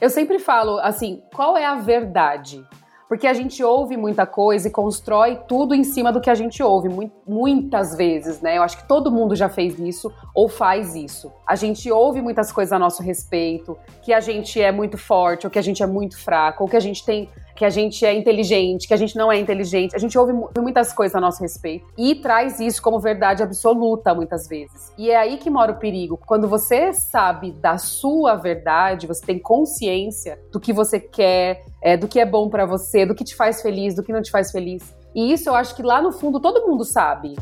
Eu sempre falo assim, qual é a verdade? Porque a gente ouve muita coisa e constrói tudo em cima do que a gente ouve, muitas vezes, né? Eu acho que todo mundo já fez isso ou faz isso. A gente ouve muitas coisas a nosso respeito, que a gente é muito forte, ou que a gente é muito fraco, ou que a gente tem que a gente é inteligente, que a gente não é inteligente. A gente ouve muitas coisas a nosso respeito e traz isso como verdade absoluta muitas vezes. E é aí que mora o perigo. Quando você sabe da sua verdade, você tem consciência do que você quer, é, do que é bom para você, do que te faz feliz, do que não te faz feliz. E isso eu acho que lá no fundo todo mundo sabe.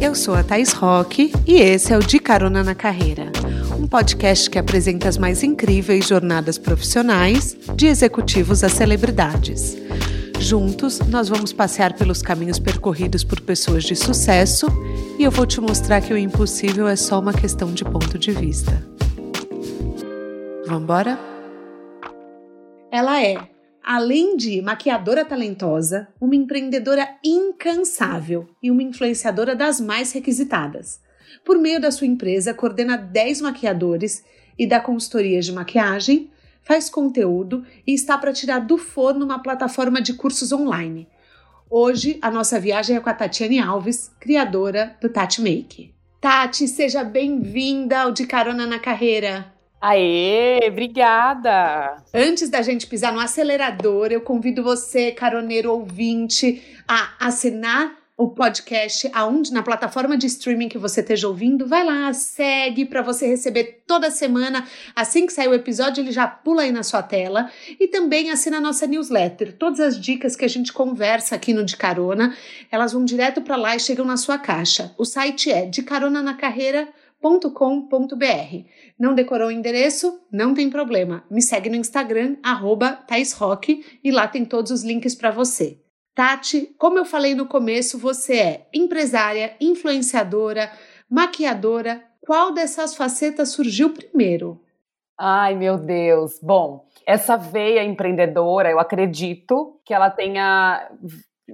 Eu sou a Thais Roque e esse é o De Carona na Carreira, um podcast que apresenta as mais incríveis jornadas profissionais, de executivos a celebridades. Juntos, nós vamos passear pelos caminhos percorridos por pessoas de sucesso e eu vou te mostrar que o impossível é só uma questão de ponto de vista. Vamos embora? Ela é, além de maquiadora talentosa, uma empreendedora incansável e uma influenciadora das mais requisitadas. Por meio da sua empresa, coordena 10 maquiadores e dá consultoria de maquiagem, faz conteúdo e está para tirar do forno uma plataforma de cursos online. Hoje, a nossa viagem é com a Tatiane Alves, criadora do Tati Make. Tati, seja bem-vinda ao De Carona na Carreira. Aê, obrigada! Antes da gente pisar no acelerador, eu convido você, caroneiro ouvinte, a assinar o podcast aonde na plataforma de streaming que você esteja ouvindo, vai lá, segue para você receber toda semana, assim que sair o episódio, ele já pula aí na sua tela e também assina a nossa newsletter. Todas as dicas que a gente conversa aqui no De Carona, elas vão direto para lá e chegam na sua caixa. O site é de carona na carreira com.br. Não decorou o endereço? Não tem problema. Me segue no Instagram, arroba e lá tem todos os links para você. Tati, como eu falei no começo, você é empresária, influenciadora, maquiadora. Qual dessas facetas surgiu primeiro? Ai, meu Deus. Bom, essa veia empreendedora, eu acredito que ela tenha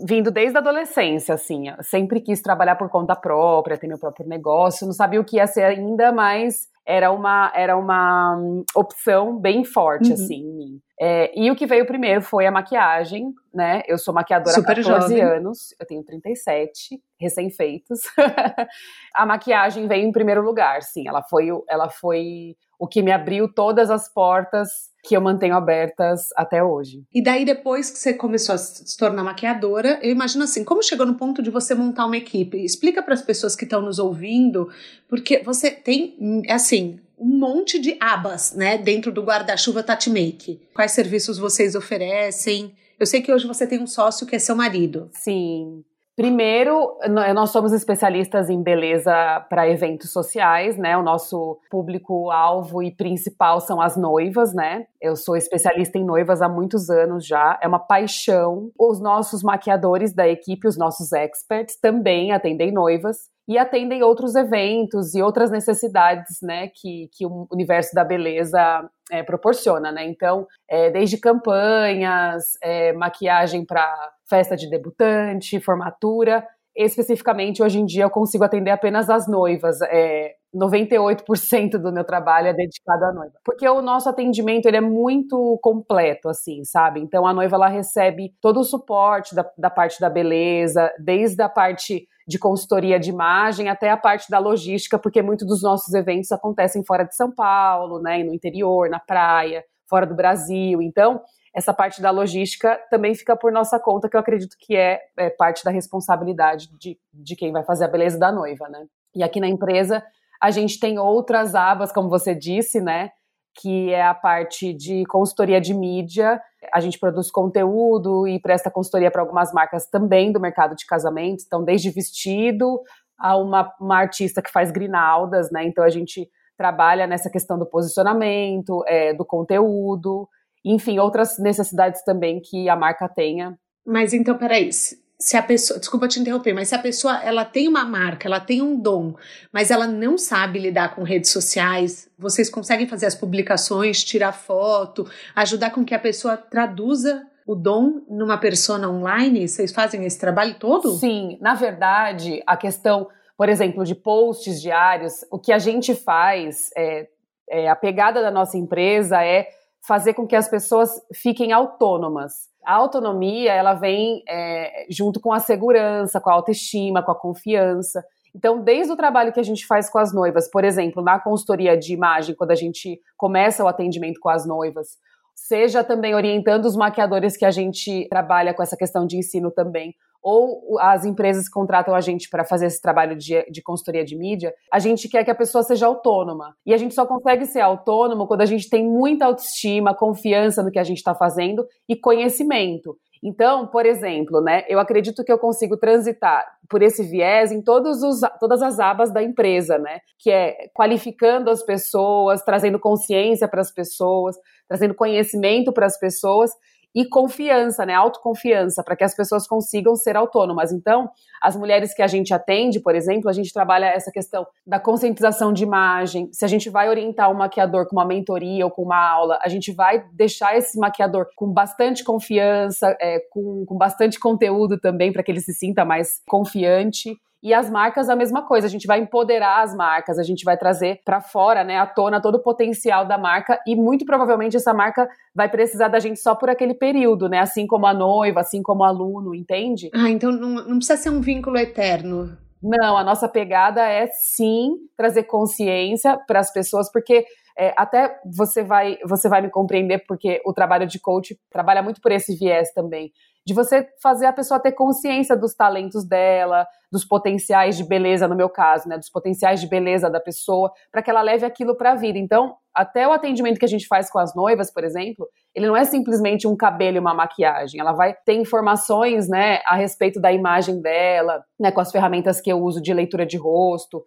vindo desde a adolescência, assim. Sempre quis trabalhar por conta própria, ter meu próprio negócio, não sabia o que ia ser ainda, mas era uma, era uma hum, opção bem forte, uhum. assim, em mim. É, e o que veio primeiro foi a maquiagem, né? Eu sou maquiadora Super há 14 jovem. anos, eu tenho 37, recém-feitos. a maquiagem veio em primeiro lugar, sim. Ela foi, ela foi o que me abriu todas as portas que eu mantenho abertas até hoje. E daí, depois que você começou a se tornar maquiadora, eu imagino assim, como chegou no ponto de você montar uma equipe? Explica para as pessoas que estão nos ouvindo, porque você tem, assim, um monte de abas, né, dentro do guarda-chuva Tatimake. Quais serviços vocês oferecem? Eu sei que hoje você tem um sócio que é seu marido. Sim. Primeiro, nós somos especialistas em beleza para eventos sociais, né? O nosso público-alvo e principal são as noivas, né? Eu sou especialista em noivas há muitos anos já, é uma paixão. Os nossos maquiadores da equipe, os nossos experts, também atendem noivas e atendem outros eventos e outras necessidades, né, que, que o universo da beleza é, proporciona, né? Então, é, desde campanhas, é, maquiagem para festa de debutante, formatura, especificamente hoje em dia eu consigo atender apenas as noivas. É, 98% do meu trabalho é dedicado à noiva. Porque o nosso atendimento ele é muito completo, assim, sabe? Então a noiva ela recebe todo o suporte da, da parte da beleza, desde a parte de consultoria de imagem até a parte da logística, porque muitos dos nossos eventos acontecem fora de São Paulo, né, no interior, na praia, fora do Brasil. Então, essa parte da logística também fica por nossa conta, que eu acredito que é, é parte da responsabilidade de, de quem vai fazer a beleza da noiva, né? E aqui na empresa a gente tem outras abas, como você disse, né? Que é a parte de consultoria de mídia. A gente produz conteúdo e presta consultoria para algumas marcas também do mercado de casamentos. Então, desde vestido a uma, uma artista que faz grinaldas, né? Então, a gente trabalha nessa questão do posicionamento, é, do conteúdo, enfim, outras necessidades também que a marca tenha. Mas então, peraí, se a pessoa, desculpa te interromper, mas se a pessoa ela tem uma marca, ela tem um dom, mas ela não sabe lidar com redes sociais, vocês conseguem fazer as publicações, tirar foto, ajudar com que a pessoa traduza o dom numa persona online? Vocês fazem esse trabalho todo? Sim, na verdade, a questão, por exemplo, de posts diários, o que a gente faz, é, é a pegada da nossa empresa é fazer com que as pessoas fiquem autônomas. A autonomia, ela vem é, junto com a segurança, com a autoestima, com a confiança. Então, desde o trabalho que a gente faz com as noivas, por exemplo, na consultoria de imagem, quando a gente começa o atendimento com as noivas, seja também orientando os maquiadores que a gente trabalha com essa questão de ensino também, ou as empresas contratam a gente para fazer esse trabalho de, de consultoria de mídia, a gente quer que a pessoa seja autônoma. E a gente só consegue ser autônomo quando a gente tem muita autoestima, confiança no que a gente está fazendo e conhecimento. Então, por exemplo, né, eu acredito que eu consigo transitar por esse viés em todos os, todas as abas da empresa, né? Que é qualificando as pessoas, trazendo consciência para as pessoas, trazendo conhecimento para as pessoas e confiança, né, autoconfiança, para que as pessoas consigam ser autônomas. Então, as mulheres que a gente atende, por exemplo, a gente trabalha essa questão da conscientização de imagem. Se a gente vai orientar um maquiador com uma mentoria ou com uma aula, a gente vai deixar esse maquiador com bastante confiança, é, com, com bastante conteúdo também, para que ele se sinta mais confiante. E as marcas, a mesma coisa, a gente vai empoderar as marcas, a gente vai trazer para fora, né, à tona todo o potencial da marca e muito provavelmente essa marca vai precisar da gente só por aquele período, né, assim como a noiva, assim como o aluno, entende? Ah, então não, não precisa ser um vínculo eterno. Não, a nossa pegada é sim trazer consciência para as pessoas, porque é, até você vai, você vai me compreender, porque o trabalho de coach trabalha muito por esse viés também de você fazer a pessoa ter consciência dos talentos dela, dos potenciais de beleza, no meu caso, né, dos potenciais de beleza da pessoa, para que ela leve aquilo para a vida. Então, até o atendimento que a gente faz com as noivas, por exemplo, ele não é simplesmente um cabelo e uma maquiagem. Ela vai ter informações, né, a respeito da imagem dela, né, com as ferramentas que eu uso de leitura de rosto.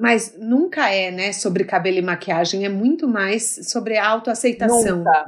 Mas nunca é, né, sobre cabelo e maquiagem, é muito mais sobre autoaceitação. Nunca,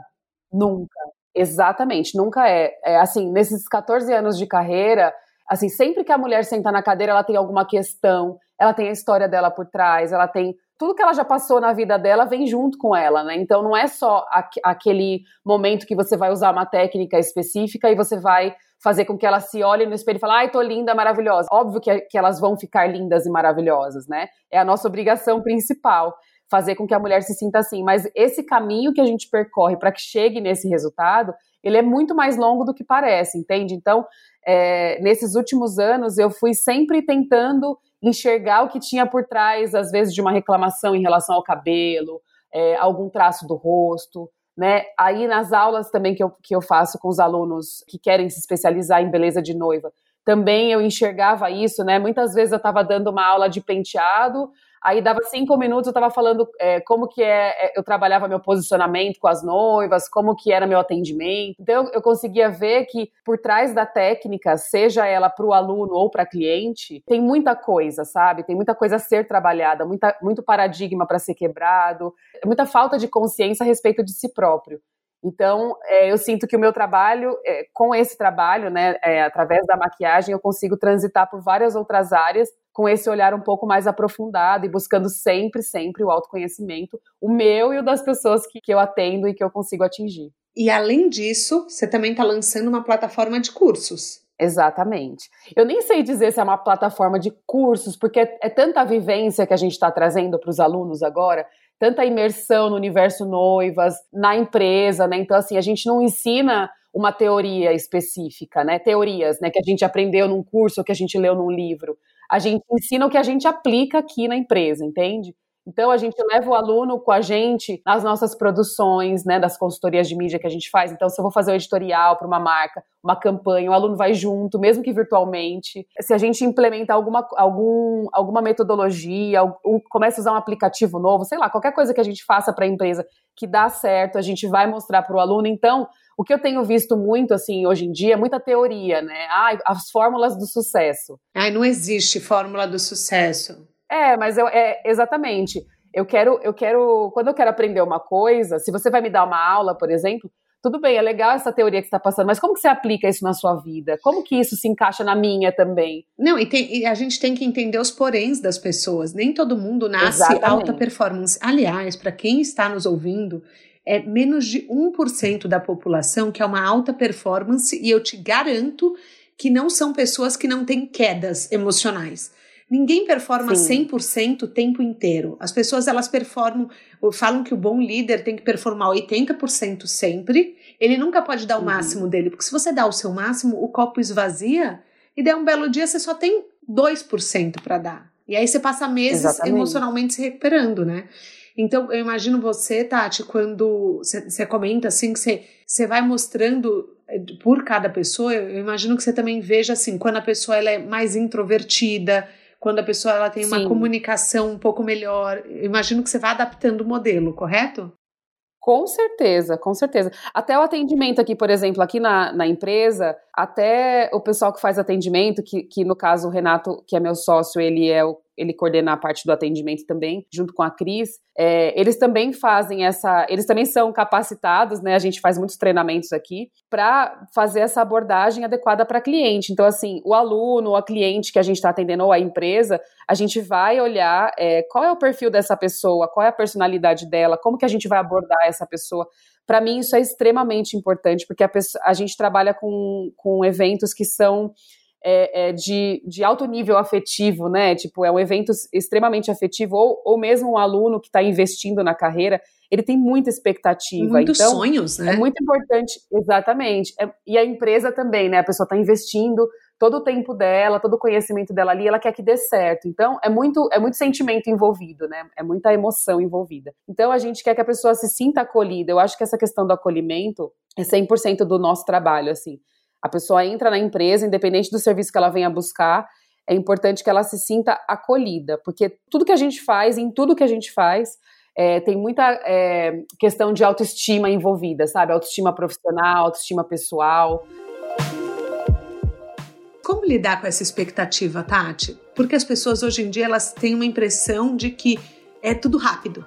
nunca. Exatamente, nunca é. é. Assim, nesses 14 anos de carreira, assim, sempre que a mulher senta na cadeira, ela tem alguma questão, ela tem a história dela por trás, ela tem tudo que ela já passou na vida dela vem junto com ela, né? Então não é só aquele momento que você vai usar uma técnica específica e você vai fazer com que ela se olhe no espelho e fale, ai, tô linda, maravilhosa. Óbvio que, que elas vão ficar lindas e maravilhosas, né? É a nossa obrigação principal fazer com que a mulher se sinta assim. Mas esse caminho que a gente percorre para que chegue nesse resultado, ele é muito mais longo do que parece, entende? Então, é, nesses últimos anos, eu fui sempre tentando enxergar o que tinha por trás, às vezes, de uma reclamação em relação ao cabelo, é, algum traço do rosto. Né? Aí nas aulas também que eu, que eu faço com os alunos que querem se especializar em beleza de noiva, também eu enxergava isso, né? Muitas vezes eu estava dando uma aula de penteado, Aí dava cinco minutos, eu estava falando é, como que é, é, eu trabalhava meu posicionamento com as noivas, como que era meu atendimento. Então eu conseguia ver que por trás da técnica, seja ela para o aluno ou para cliente, tem muita coisa, sabe? Tem muita coisa a ser trabalhada, muita, muito paradigma para ser quebrado, muita falta de consciência a respeito de si próprio. Então, é, eu sinto que o meu trabalho, é, com esse trabalho, né, é, através da maquiagem, eu consigo transitar por várias outras áreas com esse olhar um pouco mais aprofundado e buscando sempre, sempre o autoconhecimento, o meu e o das pessoas que, que eu atendo e que eu consigo atingir. E além disso, você também está lançando uma plataforma de cursos. Exatamente. Eu nem sei dizer se é uma plataforma de cursos, porque é, é tanta vivência que a gente está trazendo para os alunos agora, tanta imersão no universo noivas, na empresa, né? Então, assim, a gente não ensina uma teoria específica, né? Teorias, né? Que a gente aprendeu num curso ou que a gente leu num livro. A gente ensina o que a gente aplica aqui na empresa, entende? Então a gente leva o aluno com a gente nas nossas produções, né, das consultorias de mídia que a gente faz. Então se eu vou fazer um editorial para uma marca, uma campanha, o aluno vai junto, mesmo que virtualmente. Se a gente implementa alguma, algum, alguma metodologia, ou começa a usar um aplicativo novo, sei lá, qualquer coisa que a gente faça para a empresa que dá certo, a gente vai mostrar para o aluno. Então o que eu tenho visto muito, assim, hoje em dia, é muita teoria, né? Ah, as fórmulas do sucesso. Ai, não existe fórmula do sucesso. É, mas eu, é, exatamente. Eu quero, eu quero, quando eu quero aprender uma coisa, se você vai me dar uma aula, por exemplo, tudo bem, é legal essa teoria que está passando, mas como que você aplica isso na sua vida? Como que isso se encaixa na minha também? Não, e, tem, e a gente tem que entender os poréns das pessoas. Nem todo mundo nasce Exatamente. alta performance. Aliás, para quem está nos ouvindo, é menos de 1% da população que é uma alta performance, e eu te garanto que não são pessoas que não têm quedas emocionais Ninguém performa Sim. 100% o tempo inteiro. As pessoas elas performam, falam que o bom líder tem que performar 80% sempre. Ele nunca pode dar o uhum. máximo dele, porque se você dá o seu máximo, o copo esvazia e der um belo dia você só tem 2% para dar. E aí você passa meses Exatamente. emocionalmente se recuperando, né? Então, eu imagino você, Tati, quando você comenta assim, que você vai mostrando eh, por cada pessoa, eu imagino que você também veja assim, quando a pessoa ela é mais introvertida, quando a pessoa ela tem Sim. uma comunicação um pouco melhor. Eu imagino que você vai adaptando o modelo, correto? Com certeza, com certeza. Até o atendimento aqui, por exemplo, aqui na, na empresa, até o pessoal que faz atendimento, que, que no caso o Renato, que é meu sócio, ele é o ele coordena a parte do atendimento também, junto com a Cris. É, eles também fazem essa, eles também são capacitados, né? A gente faz muitos treinamentos aqui para fazer essa abordagem adequada para cliente. Então, assim, o aluno, ou a cliente que a gente está atendendo ou a empresa, a gente vai olhar é, qual é o perfil dessa pessoa, qual é a personalidade dela, como que a gente vai abordar essa pessoa. Para mim, isso é extremamente importante, porque a, pessoa, a gente trabalha com, com eventos que são é, é, de, de alto nível afetivo, né? Tipo, é um evento extremamente afetivo, ou, ou mesmo um aluno que está investindo na carreira, ele tem muita expectativa. Muitos então, sonhos, né? É muito importante, exatamente. É, e a empresa também, né? A pessoa está investindo todo o tempo dela, todo o conhecimento dela ali, ela quer que dê certo. Então, é muito, é muito sentimento envolvido, né? É muita emoção envolvida. Então, a gente quer que a pessoa se sinta acolhida. Eu acho que essa questão do acolhimento é 100% do nosso trabalho, assim. A pessoa entra na empresa, independente do serviço que ela venha buscar, é importante que ela se sinta acolhida, porque tudo que a gente faz, em tudo que a gente faz, é, tem muita é, questão de autoestima envolvida, sabe? Autoestima profissional, autoestima pessoal. Como lidar com essa expectativa, Tati? Porque as pessoas hoje em dia elas têm uma impressão de que é tudo rápido.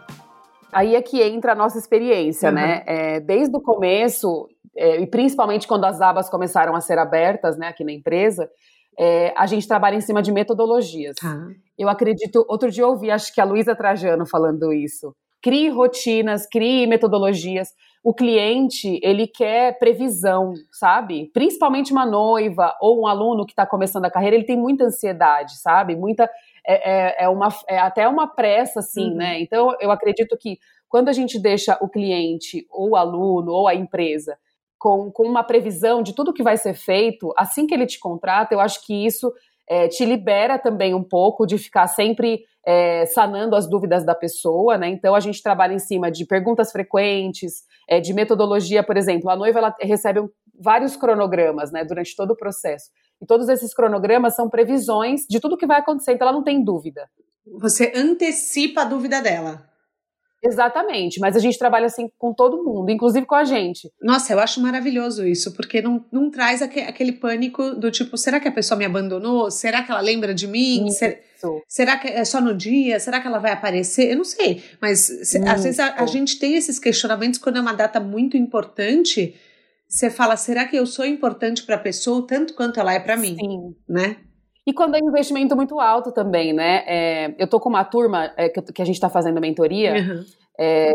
Aí é que entra a nossa experiência, né? uhum. né? É, desde o começo, é, e principalmente quando as abas começaram a ser abertas, né, aqui na empresa, é, a gente trabalha em cima de metodologias. Ah. Eu acredito, outro dia eu ouvi, acho que a Luísa Trajano falando isso. Crie rotinas, crie metodologias. O cliente, ele quer previsão, sabe? Principalmente uma noiva ou um aluno que está começando a carreira, ele tem muita ansiedade, sabe? Muita, é, é, é uma, é até uma pressa, assim, uhum. né? Então, eu acredito que quando a gente deixa o cliente, ou o aluno, ou a empresa, com, com uma previsão de tudo que vai ser feito, assim que ele te contrata, eu acho que isso é, te libera também um pouco de ficar sempre é, sanando as dúvidas da pessoa, né? Então a gente trabalha em cima de perguntas frequentes, é, de metodologia, por exemplo, a noiva ela recebe um, vários cronogramas, né, durante todo o processo. E todos esses cronogramas são previsões de tudo que vai acontecer, então ela não tem dúvida. Você antecipa a dúvida dela. Exatamente, mas a gente trabalha assim com todo mundo, inclusive com a gente. Nossa, eu acho maravilhoso isso, porque não, não traz aquele, aquele pânico do tipo, será que a pessoa me abandonou? Será que ela lembra de mim? Ser, será que é só no dia? Será que ela vai aparecer? Eu não sei, mas se, às vezes a, a gente tem esses questionamentos quando é uma data muito importante. Você fala, será que eu sou importante para a pessoa tanto quanto ela é para mim? Sim. Né? E quando é investimento muito alto também, né? É, eu tô com uma turma é, que, que, a gente está fazendo mentoria. Uhum. É,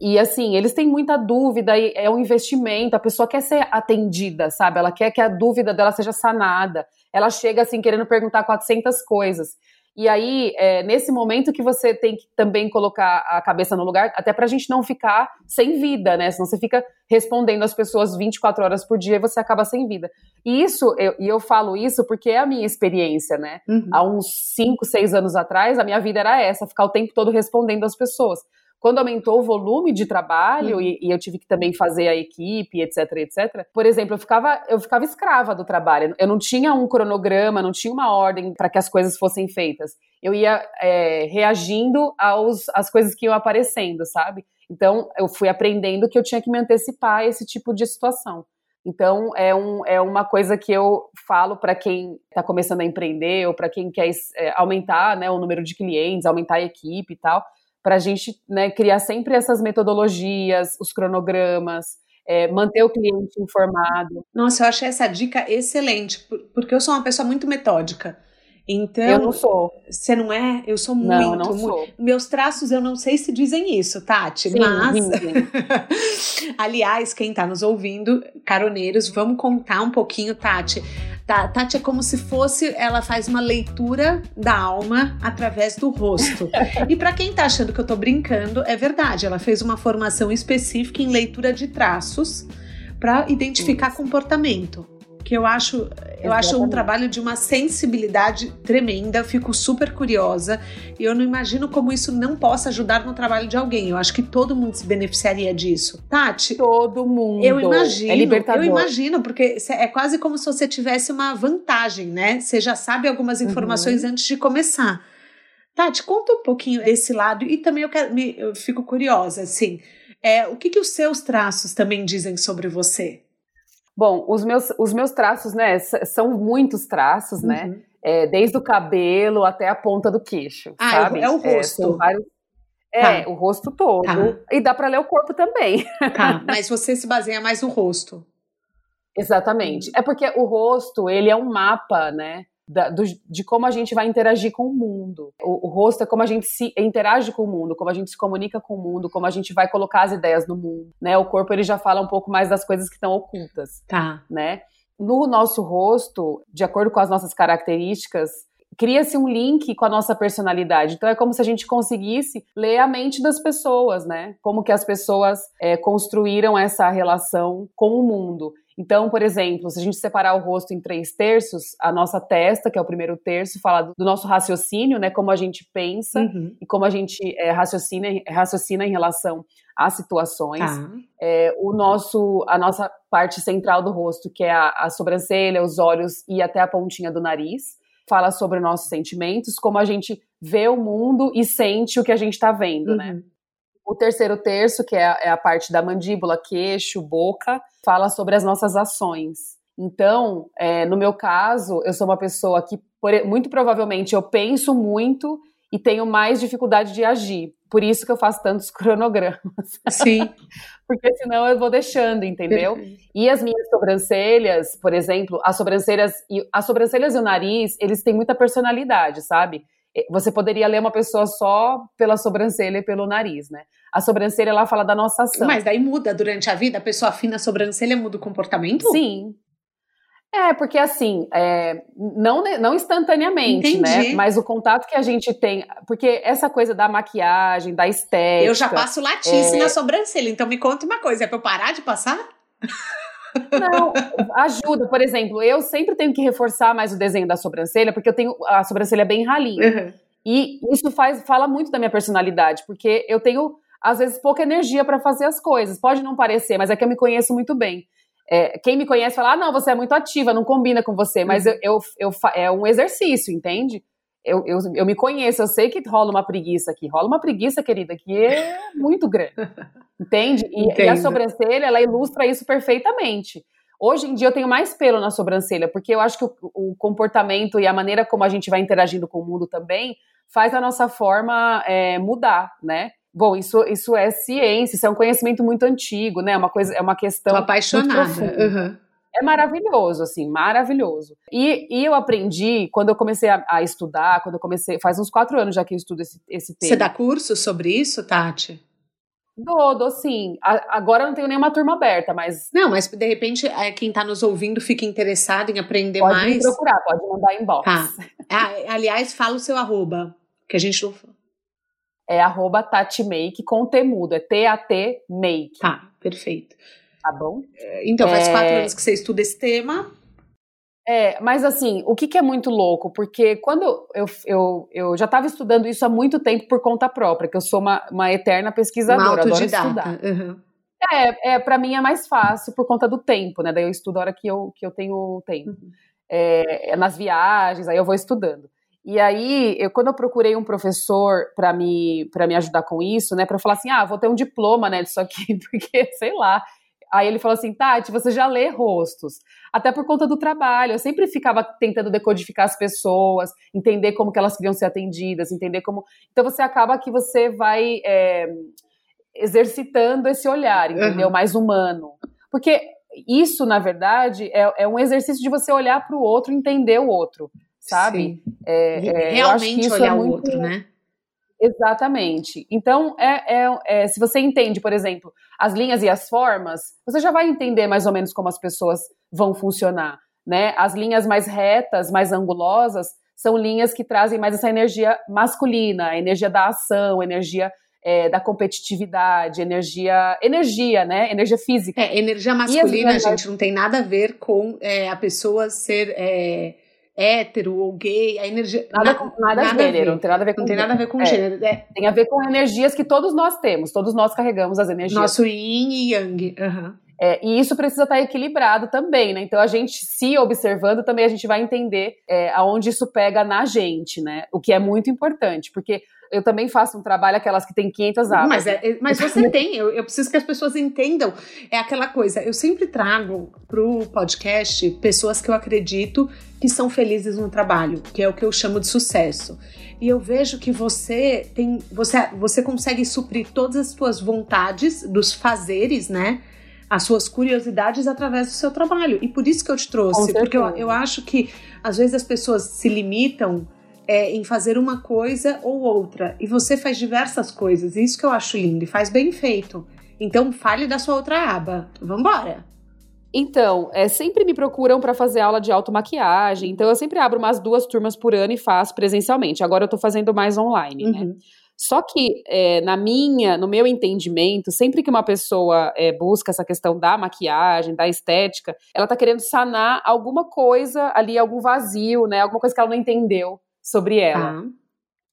e assim, eles têm muita dúvida, é um investimento, a pessoa quer ser atendida, sabe? Ela quer que a dúvida dela seja sanada. Ela chega assim querendo perguntar 400 coisas. E aí, é, nesse momento que você tem que também colocar a cabeça no lugar, até para a gente não ficar sem vida, né? Senão você fica respondendo as pessoas 24 horas por dia e você acaba sem vida. E isso, eu, e eu falo isso porque é a minha experiência, né? Uhum. Há uns 5, 6 anos atrás, a minha vida era essa, ficar o tempo todo respondendo as pessoas. Quando aumentou o volume de trabalho uhum. e, e, eu tive que também fazer a equipe, etc, etc. Por exemplo, eu ficava, eu ficava escrava do trabalho. Eu não tinha um cronograma, não tinha uma ordem para que as coisas fossem feitas. Eu ia é, reagindo aos, às coisas que iam aparecendo, sabe? Então, eu fui aprendendo que eu tinha que me antecipar a esse tipo de situação. Então, é, um, é uma coisa que eu falo para quem está começando a empreender ou para quem quer é, aumentar né, o número de clientes, aumentar a equipe e tal para a gente né, criar sempre essas metodologias, os cronogramas, é, manter o cliente informado. Nossa, eu achei essa dica excelente, porque eu sou uma pessoa muito metódica. Então, eu não sou. Você não é? Eu sou muito, não, não muito. Sou. Meus traços eu não sei se dizem isso, Tati, sim, mas sim, sim. aliás, quem tá nos ouvindo, caroneiros, vamos contar um pouquinho, Tati. Tati é como se fosse, ela faz uma leitura da alma através do rosto. e para quem tá achando que eu tô brincando, é verdade, ela fez uma formação específica em leitura de traços para identificar isso. comportamento que eu acho, eu acho um trabalho de uma sensibilidade tremenda, fico super curiosa e eu não imagino como isso não possa ajudar no trabalho de alguém. Eu acho que todo mundo se beneficiaria disso. Tati, todo mundo. Eu imagino, é libertador. eu imagino, porque é quase como se você tivesse uma vantagem, né? Você já sabe algumas informações uhum. antes de começar. Tati, conta um pouquinho desse lado e também eu, quero, me, eu fico curiosa, assim, é, o que, que os seus traços também dizem sobre você? Bom, os meus, os meus traços, né, são muitos traços, né? uhum. né? É, desde o cabelo até a ponta do queixo, ah, sabe? É o é, rosto. É, vários... é tá. o rosto todo. Tá. E dá para ler o corpo também. Tá, mas você se baseia mais no rosto. Exatamente. É porque o rosto, ele é um mapa, né? Da, do, de como a gente vai interagir com o mundo. O, o, rosto é como a gente se interage com o mundo, como a gente se comunica com o mundo, como a gente vai colocar as ideias no mundo, né? O corpo ele já fala um pouco mais das coisas que estão ocultas, tá? Né? No nosso rosto, de acordo com as nossas características, cria-se um link com a nossa personalidade. Então é como se a gente conseguisse ler a mente das pessoas, né? Como que as pessoas é, construíram essa relação com o mundo. Então, por exemplo, se a gente separar o rosto em três terços, a nossa testa, que é o primeiro terço, fala do nosso raciocínio, né? Como a gente pensa uhum. e como a gente é, raciocina, raciocina em relação às situações. Tá. É, o nosso, a nossa parte central do rosto, que é a, a sobrancelha, os olhos e até a pontinha do nariz, fala sobre nossos sentimentos, como a gente vê o mundo e sente o que a gente está vendo, né? uhum. né? O terceiro terço, que é a, é a parte da mandíbula, queixo, boca, fala sobre as nossas ações. Então, é, no meu caso, eu sou uma pessoa que, por, muito provavelmente, eu penso muito e tenho mais dificuldade de agir. Por isso que eu faço tantos cronogramas. Sim. Porque senão eu vou deixando, entendeu? E as minhas sobrancelhas, por exemplo, as sobrancelhas e as sobrancelhas e o nariz, eles têm muita personalidade, sabe? Você poderia ler uma pessoa só pela sobrancelha e pelo nariz, né? A sobrancelha, ela fala da nossa ação. Mas daí muda durante a vida? A pessoa afina a sobrancelha, muda o comportamento? Sim. É, porque assim, é, não, não instantaneamente, né? Entendi. né? Mas o contato que a gente tem. Porque essa coisa da maquiagem, da estética. Eu já passo latice é... na sobrancelha, então me conta uma coisa: é pra eu parar de passar? Não, ajuda. Por exemplo, eu sempre tenho que reforçar mais o desenho da sobrancelha, porque eu tenho a sobrancelha bem ralinha. Uhum. E isso faz, fala muito da minha personalidade, porque eu tenho, às vezes, pouca energia para fazer as coisas. Pode não parecer, mas é que eu me conheço muito bem. É, quem me conhece fala, ah, não, você é muito ativa, não combina com você, mas uhum. eu, eu, eu, é um exercício, entende? Eu, eu, eu me conheço, eu sei que rola uma preguiça aqui. Rola uma preguiça, querida, que é muito grande. Entende? E, e, a sobrancelha, ela ilustra isso perfeitamente. Hoje em dia eu tenho mais pelo na sobrancelha, porque eu acho que o, o comportamento e a maneira como a gente vai interagindo com o mundo também faz a nossa forma é, mudar, né? Bom, isso, isso é ciência, isso é um conhecimento muito antigo, né? É uma coisa, é uma questão. Tô apaixonada. Uhum. É maravilhoso, assim, maravilhoso. E, e eu aprendi, quando eu comecei a, a, estudar, quando eu comecei, faz uns quatro anos já que eu estudo esse, esse tema. Você dá curso sobre isso, Tati? Dou, dou sim. A, agora eu não tenho nenhuma turma aberta, mas. Não, mas de repente é, quem está nos ouvindo fica interessado em aprender pode mais. Pode procurar, pode mandar inbox. Tá. Ah, aliás, fala o seu arroba, que a gente não É arroba Make com T mudo, é T-A-T Make. Tá, perfeito. Tá bom? Então, faz é... quatro anos que você estuda esse tema. É, mas assim, o que, que é muito louco? Porque quando eu, eu, eu já estava estudando isso há muito tempo por conta própria, que eu sou uma, uma eterna pesquisadora, uma adoro estudar. Uhum. É, é para mim é mais fácil por conta do tempo, né? Daí eu estudo a hora que eu, que eu tenho tempo. Uhum. É, é nas viagens, aí eu vou estudando. E aí, eu, quando eu procurei um professor para me, me ajudar com isso, né, para falar assim, ah, vou ter um diploma, né, disso aqui, porque, sei lá, Aí ele falou assim, Tati, você já lê rostos. Até por conta do trabalho. Eu sempre ficava tentando decodificar as pessoas, entender como que elas queriam ser atendidas, entender como. Então você acaba que você vai é, exercitando esse olhar, entendeu? Uhum. Mais humano. Porque isso, na verdade, é, é um exercício de você olhar para o outro, entender o outro sabe? É, é, Realmente olhar é muito... o outro, né? Exatamente. Então, é, é, é, se você entende, por exemplo, as linhas e as formas, você já vai entender mais ou menos como as pessoas vão funcionar. Né? As linhas mais retas, mais angulosas, são linhas que trazem mais essa energia masculina, a energia da ação, energia é, da competitividade, energia, energia, né? Energia física. É, energia masculina, gente, não tem nada a ver com é, a pessoa ser é, hétero ou gay, a energia. Nada, com, nada, nada gênero, não tem nada a ver com Não tem nada a ver com é, gênero. É. Tem a ver com energias que todos nós temos, todos nós carregamos as energias. Nosso yin e yang. Uhum. É, e isso precisa estar equilibrado também, né? Então a gente se observando também a gente vai entender é, aonde isso pega na gente, né? O que é muito importante, porque eu também faço um trabalho aquelas que tem 500 abas. Mas, é, é, mas você tem, eu, eu, preciso que as pessoas entendam. É aquela coisa, eu sempre trago pro podcast pessoas que eu acredito que são felizes no trabalho, que é o que eu chamo de sucesso. E eu vejo que você tem, você, você consegue suprir todas as suas vontades dos fazeres, né? As suas curiosidades através do seu trabalho. E por isso que eu te trouxe, porque eu, eu acho que às vezes as pessoas se limitam é, em fazer uma coisa ou outra. E você faz diversas coisas. Isso que eu acho lindo e faz bem feito. Então, fale da sua outra aba. Vambora! Então, é, sempre me procuram para fazer aula de automaquiagem. Então, eu sempre abro umas duas turmas por ano e faço presencialmente. Agora eu tô fazendo mais online, né? uhum. né? Só que, é, na minha, no meu entendimento, sempre que uma pessoa é, busca essa questão da maquiagem, da estética, ela tá querendo sanar alguma coisa ali, algum vazio, né? Alguma coisa que ela não entendeu sobre ela. Ah.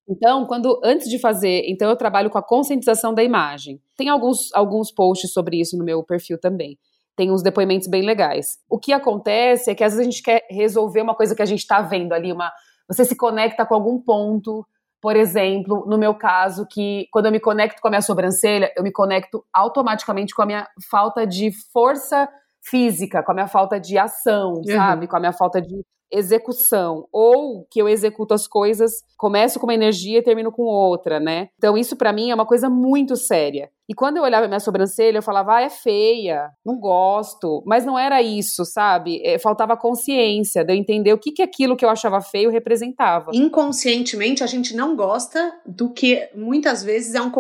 Então, quando antes de fazer, então eu trabalho com a conscientização da imagem. Tem alguns, alguns posts sobre isso no meu perfil também. Tem uns depoimentos bem legais. O que acontece é que às vezes a gente quer resolver uma coisa que a gente está vendo ali, uma você se conecta com algum ponto, por exemplo, no meu caso, que quando eu me conecto com a minha sobrancelha, eu me conecto automaticamente com a minha falta de força física, com a minha falta de ação, uhum. sabe? Com a minha falta de execução, ou que eu executo as coisas, começo com uma energia e termino com outra, né? Então isso para mim é uma coisa muito séria. E quando eu olhava minha sobrancelha, eu falava, ah, é feia, não gosto. Mas não era isso, sabe? É, faltava consciência de eu entender o que, que aquilo que eu achava feio representava. Inconscientemente, a gente não gosta do que muitas vezes é um,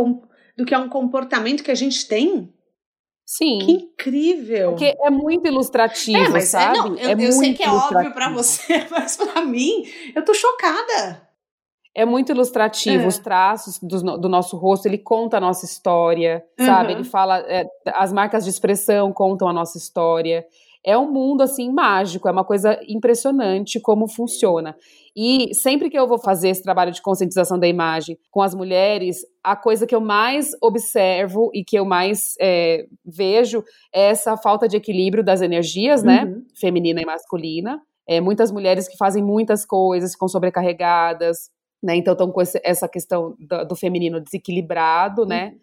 do que é um comportamento que a gente tem Sim. Que incrível! Porque é muito ilustrativo, é, mas sabe? É, não, eu, é eu sei que é óbvio para você, mas para mim, eu tô chocada. É muito ilustrativo, é. os traços do, do, nosso rosto, ele conta a nossa história, uhum. sabe? Ele fala, é, as marcas de expressão contam a nossa história é um mundo assim mágico, é uma coisa impressionante como funciona. E sempre que eu vou fazer esse trabalho de conscientização da imagem com as mulheres, a coisa que eu mais observo e que eu mais é, vejo é essa falta de equilíbrio das energias, né, uhum. feminina e masculina. É, muitas mulheres que fazem muitas coisas, ficam sobrecarregadas, né, então estão com esse, essa questão do, do, feminino desequilibrado, né, uhum.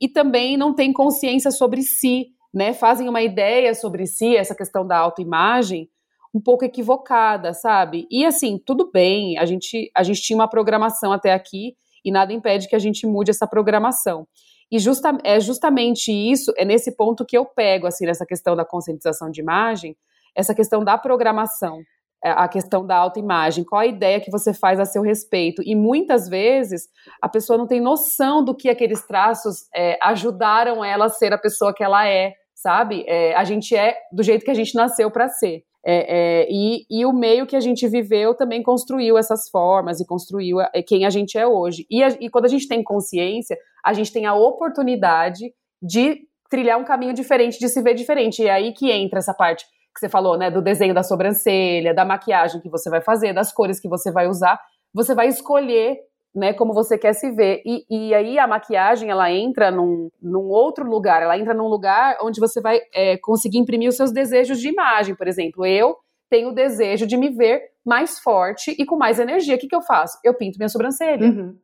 e também não tem consciência sobre si, né, fazem uma ideia sobre si, essa questão da autoimagem, um pouco equivocada, sabe? E assim, tudo bem, a gente, a gente tinha uma programação até aqui e nada impede que a gente mude essa programação. E justa, é justamente isso, é nesse ponto que eu pego, assim, nessa questão da conscientização de imagem, essa questão da programação, a questão da autoimagem, qual a ideia que você faz a seu respeito. E muitas vezes a pessoa não tem noção do que aqueles traços é, ajudaram ela a ser a pessoa que ela é, sabe? É, a gente é do jeito que a gente nasceu para ser. É, é, e, e, o meio que a gente viveu também construiu essas formas e construiu a, quem a gente é hoje. E, a, e quando a gente tem consciência, a gente tem a oportunidade de trilhar um caminho diferente, de se ver diferente. E é aí que entra essa parte que você falou, né, do desenho da sobrancelha, da maquiagem que você vai fazer, das cores que você vai usar. Você vai escolher né, como você quer se ver. E, e aí a maquiagem, ela entra num, num outro lugar, ela entra num lugar onde você vai é, conseguir imprimir os seus desejos de imagem. Por exemplo, eu tenho o desejo de me ver mais forte e com mais energia. O que, que eu faço? Eu pinto minha sobrancelha. Uhum.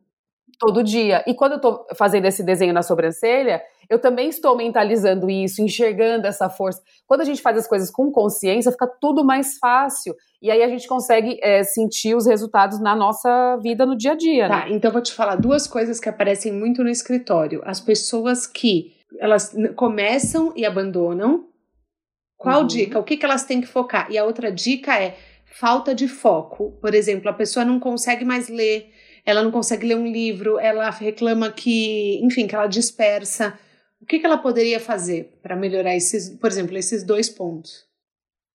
Todo dia. E quando eu tô fazendo esse desenho na sobrancelha, eu também estou mentalizando isso, enxergando essa força. Quando a gente faz as coisas com consciência, fica tudo mais fácil. E aí a gente consegue é, sentir os resultados na nossa vida no dia a dia. Tá, né? então vou te falar duas coisas que aparecem muito no escritório. As pessoas que elas começam e abandonam. Qual uhum. dica? O que, que elas têm que focar? E a outra dica é falta de foco. Por exemplo, a pessoa não consegue mais ler, ela não consegue ler um livro, ela reclama que, enfim, que ela dispersa. O que, que ela poderia fazer para melhorar esses, por exemplo, esses dois pontos?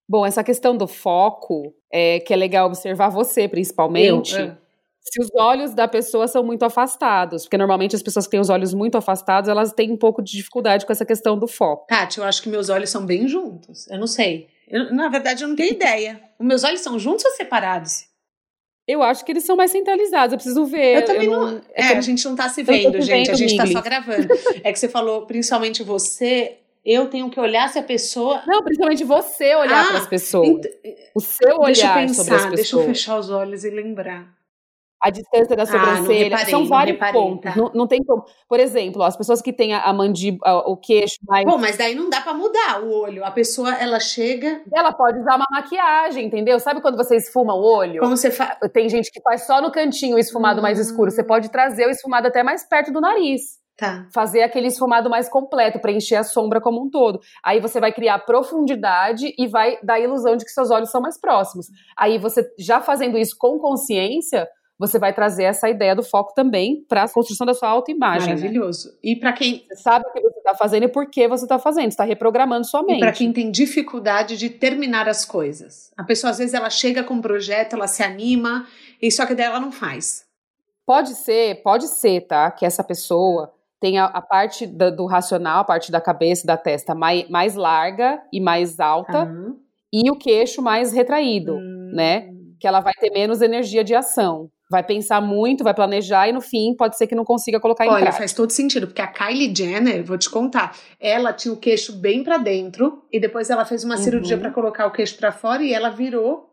Bom, essa questão do foco, é, que é legal observar você, principalmente. Eu, é. Se os olhos da pessoa são muito afastados, porque normalmente as pessoas que têm os olhos muito afastados, elas têm um pouco de dificuldade com essa questão do foco. Tati, eu acho que meus olhos são bem juntos. Eu não sei. Eu, na verdade, eu não tenho ideia. Os meus olhos são juntos ou separados? Eu acho que eles são mais centralizados, eu preciso ver. Eu também eu não. não... É, a gente não tá se vendo, gente. Vendo, a gente tá só gravando. é que você falou, principalmente você, eu tenho que olhar se a pessoa. Não, principalmente você olhar ah, para as pessoas. Ent... O seu olhar deixa eu pensar, sobre as pessoas. Deixa eu fechar os olhos e lembrar a distância da sobrancelha. Ah, reparei, São vários reparei, pontos. Tá? Não, não, tem como. Por exemplo, as pessoas que têm a, a mandíbula, o queixo mais. Bom, mas daí não dá para mudar o olho. A pessoa, ela chega. Ela pode usar uma maquiagem, entendeu? Sabe quando você esfuma o olho? Como você faz? Tem gente que faz só no cantinho o esfumado hum. mais escuro. Você pode trazer o esfumado até mais perto do nariz. Tá. Fazer aquele esfumado mais completo, preencher a sombra como um todo. Aí você vai criar profundidade e vai dar a ilusão de que seus olhos são mais próximos. Aí você, já fazendo isso com consciência, você vai trazer essa ideia do foco também para a construção da sua autoimagem. Né? Maravilhoso. Né? E para quem você sabe o que você está fazendo e por que você está fazendo, está reprogramando sua mente. E para quem tem dificuldade de terminar as coisas, a pessoa às vezes ela chega com um projeto, ela se anima e só que daí ela não faz. Pode ser, pode ser, tá? Que essa pessoa tenha a parte do, do racional, a parte da cabeça, da testa mais, mais larga e mais alta. Uhum. E o queixo mais retraído, uhum. né? Que ela vai ter menos energia de ação vai pensar muito, vai planejar e no fim pode ser que não consiga colocar em Olha, prática. faz todo sentido, porque a Kylie Jenner, vou te contar, ela tinha o queixo bem para dentro e depois ela fez uma uhum. cirurgia para colocar o queixo para fora e ela virou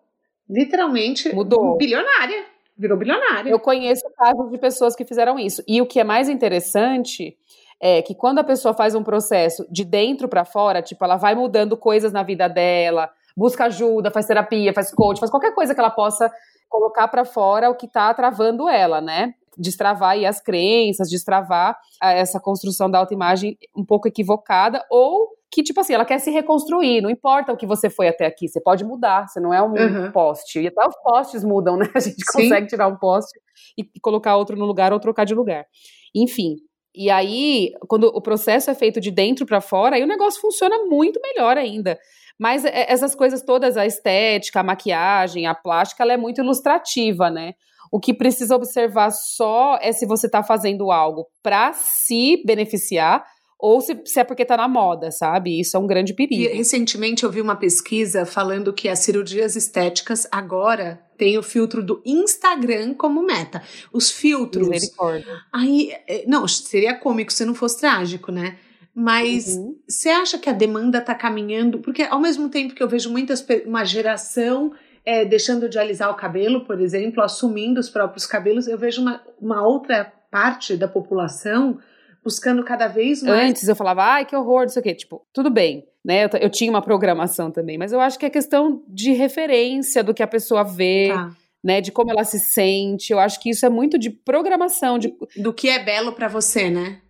literalmente Mudou. bilionária. Virou bilionária. Eu conheço casos de pessoas que fizeram isso. E o que é mais interessante é que quando a pessoa faz um processo de dentro para fora, tipo, ela vai mudando coisas na vida dela, busca ajuda, faz terapia, faz coach, faz qualquer coisa que ela possa colocar para fora o que está travando ela, né? Destravar aí as crenças, destravar ah, essa construção da autoimagem um pouco equivocada ou que, tipo assim, ela quer se reconstruir, não importa o que você foi até aqui, você pode mudar, você não é um uhum. poste. E até os postes mudam, né? A gente Sim. consegue tirar um poste e colocar outro no lugar ou trocar de lugar. Enfim, e aí, quando o processo é feito de dentro para fora, aí o negócio funciona muito melhor ainda. Mas é, essas coisas todas, a estética, a maquiagem, a plástica, ela é muito ilustrativa, né? O que precisa observar só é se você está fazendo algo para se beneficiar ou se, se, é porque está na moda, sabe? Isso é um grande perigo. E, recentemente eu vi uma pesquisa falando que as cirurgias estéticas agora têm o filtro do Instagram como meta. Os filtros. Aí, é, não, seria cômico se não fosse trágico, né? Mas uhum. você uhum. acha que a demanda está caminhando? Porque ao mesmo tempo que eu vejo muitas uma geração é, deixando de alisar o cabelo, por exemplo, assumindo os próprios cabelos, eu vejo uma, uma outra parte da população buscando cada vez mais. Antes eu falava, ai, que horror, isso aqui. Tipo, tudo bem, né? Eu, eu, tinha uma programação também, mas eu acho que é questão de referência do que a pessoa vê. Tá. Né, de como ela se sente, eu acho que isso é muito de programação, de do que é belo para você, né?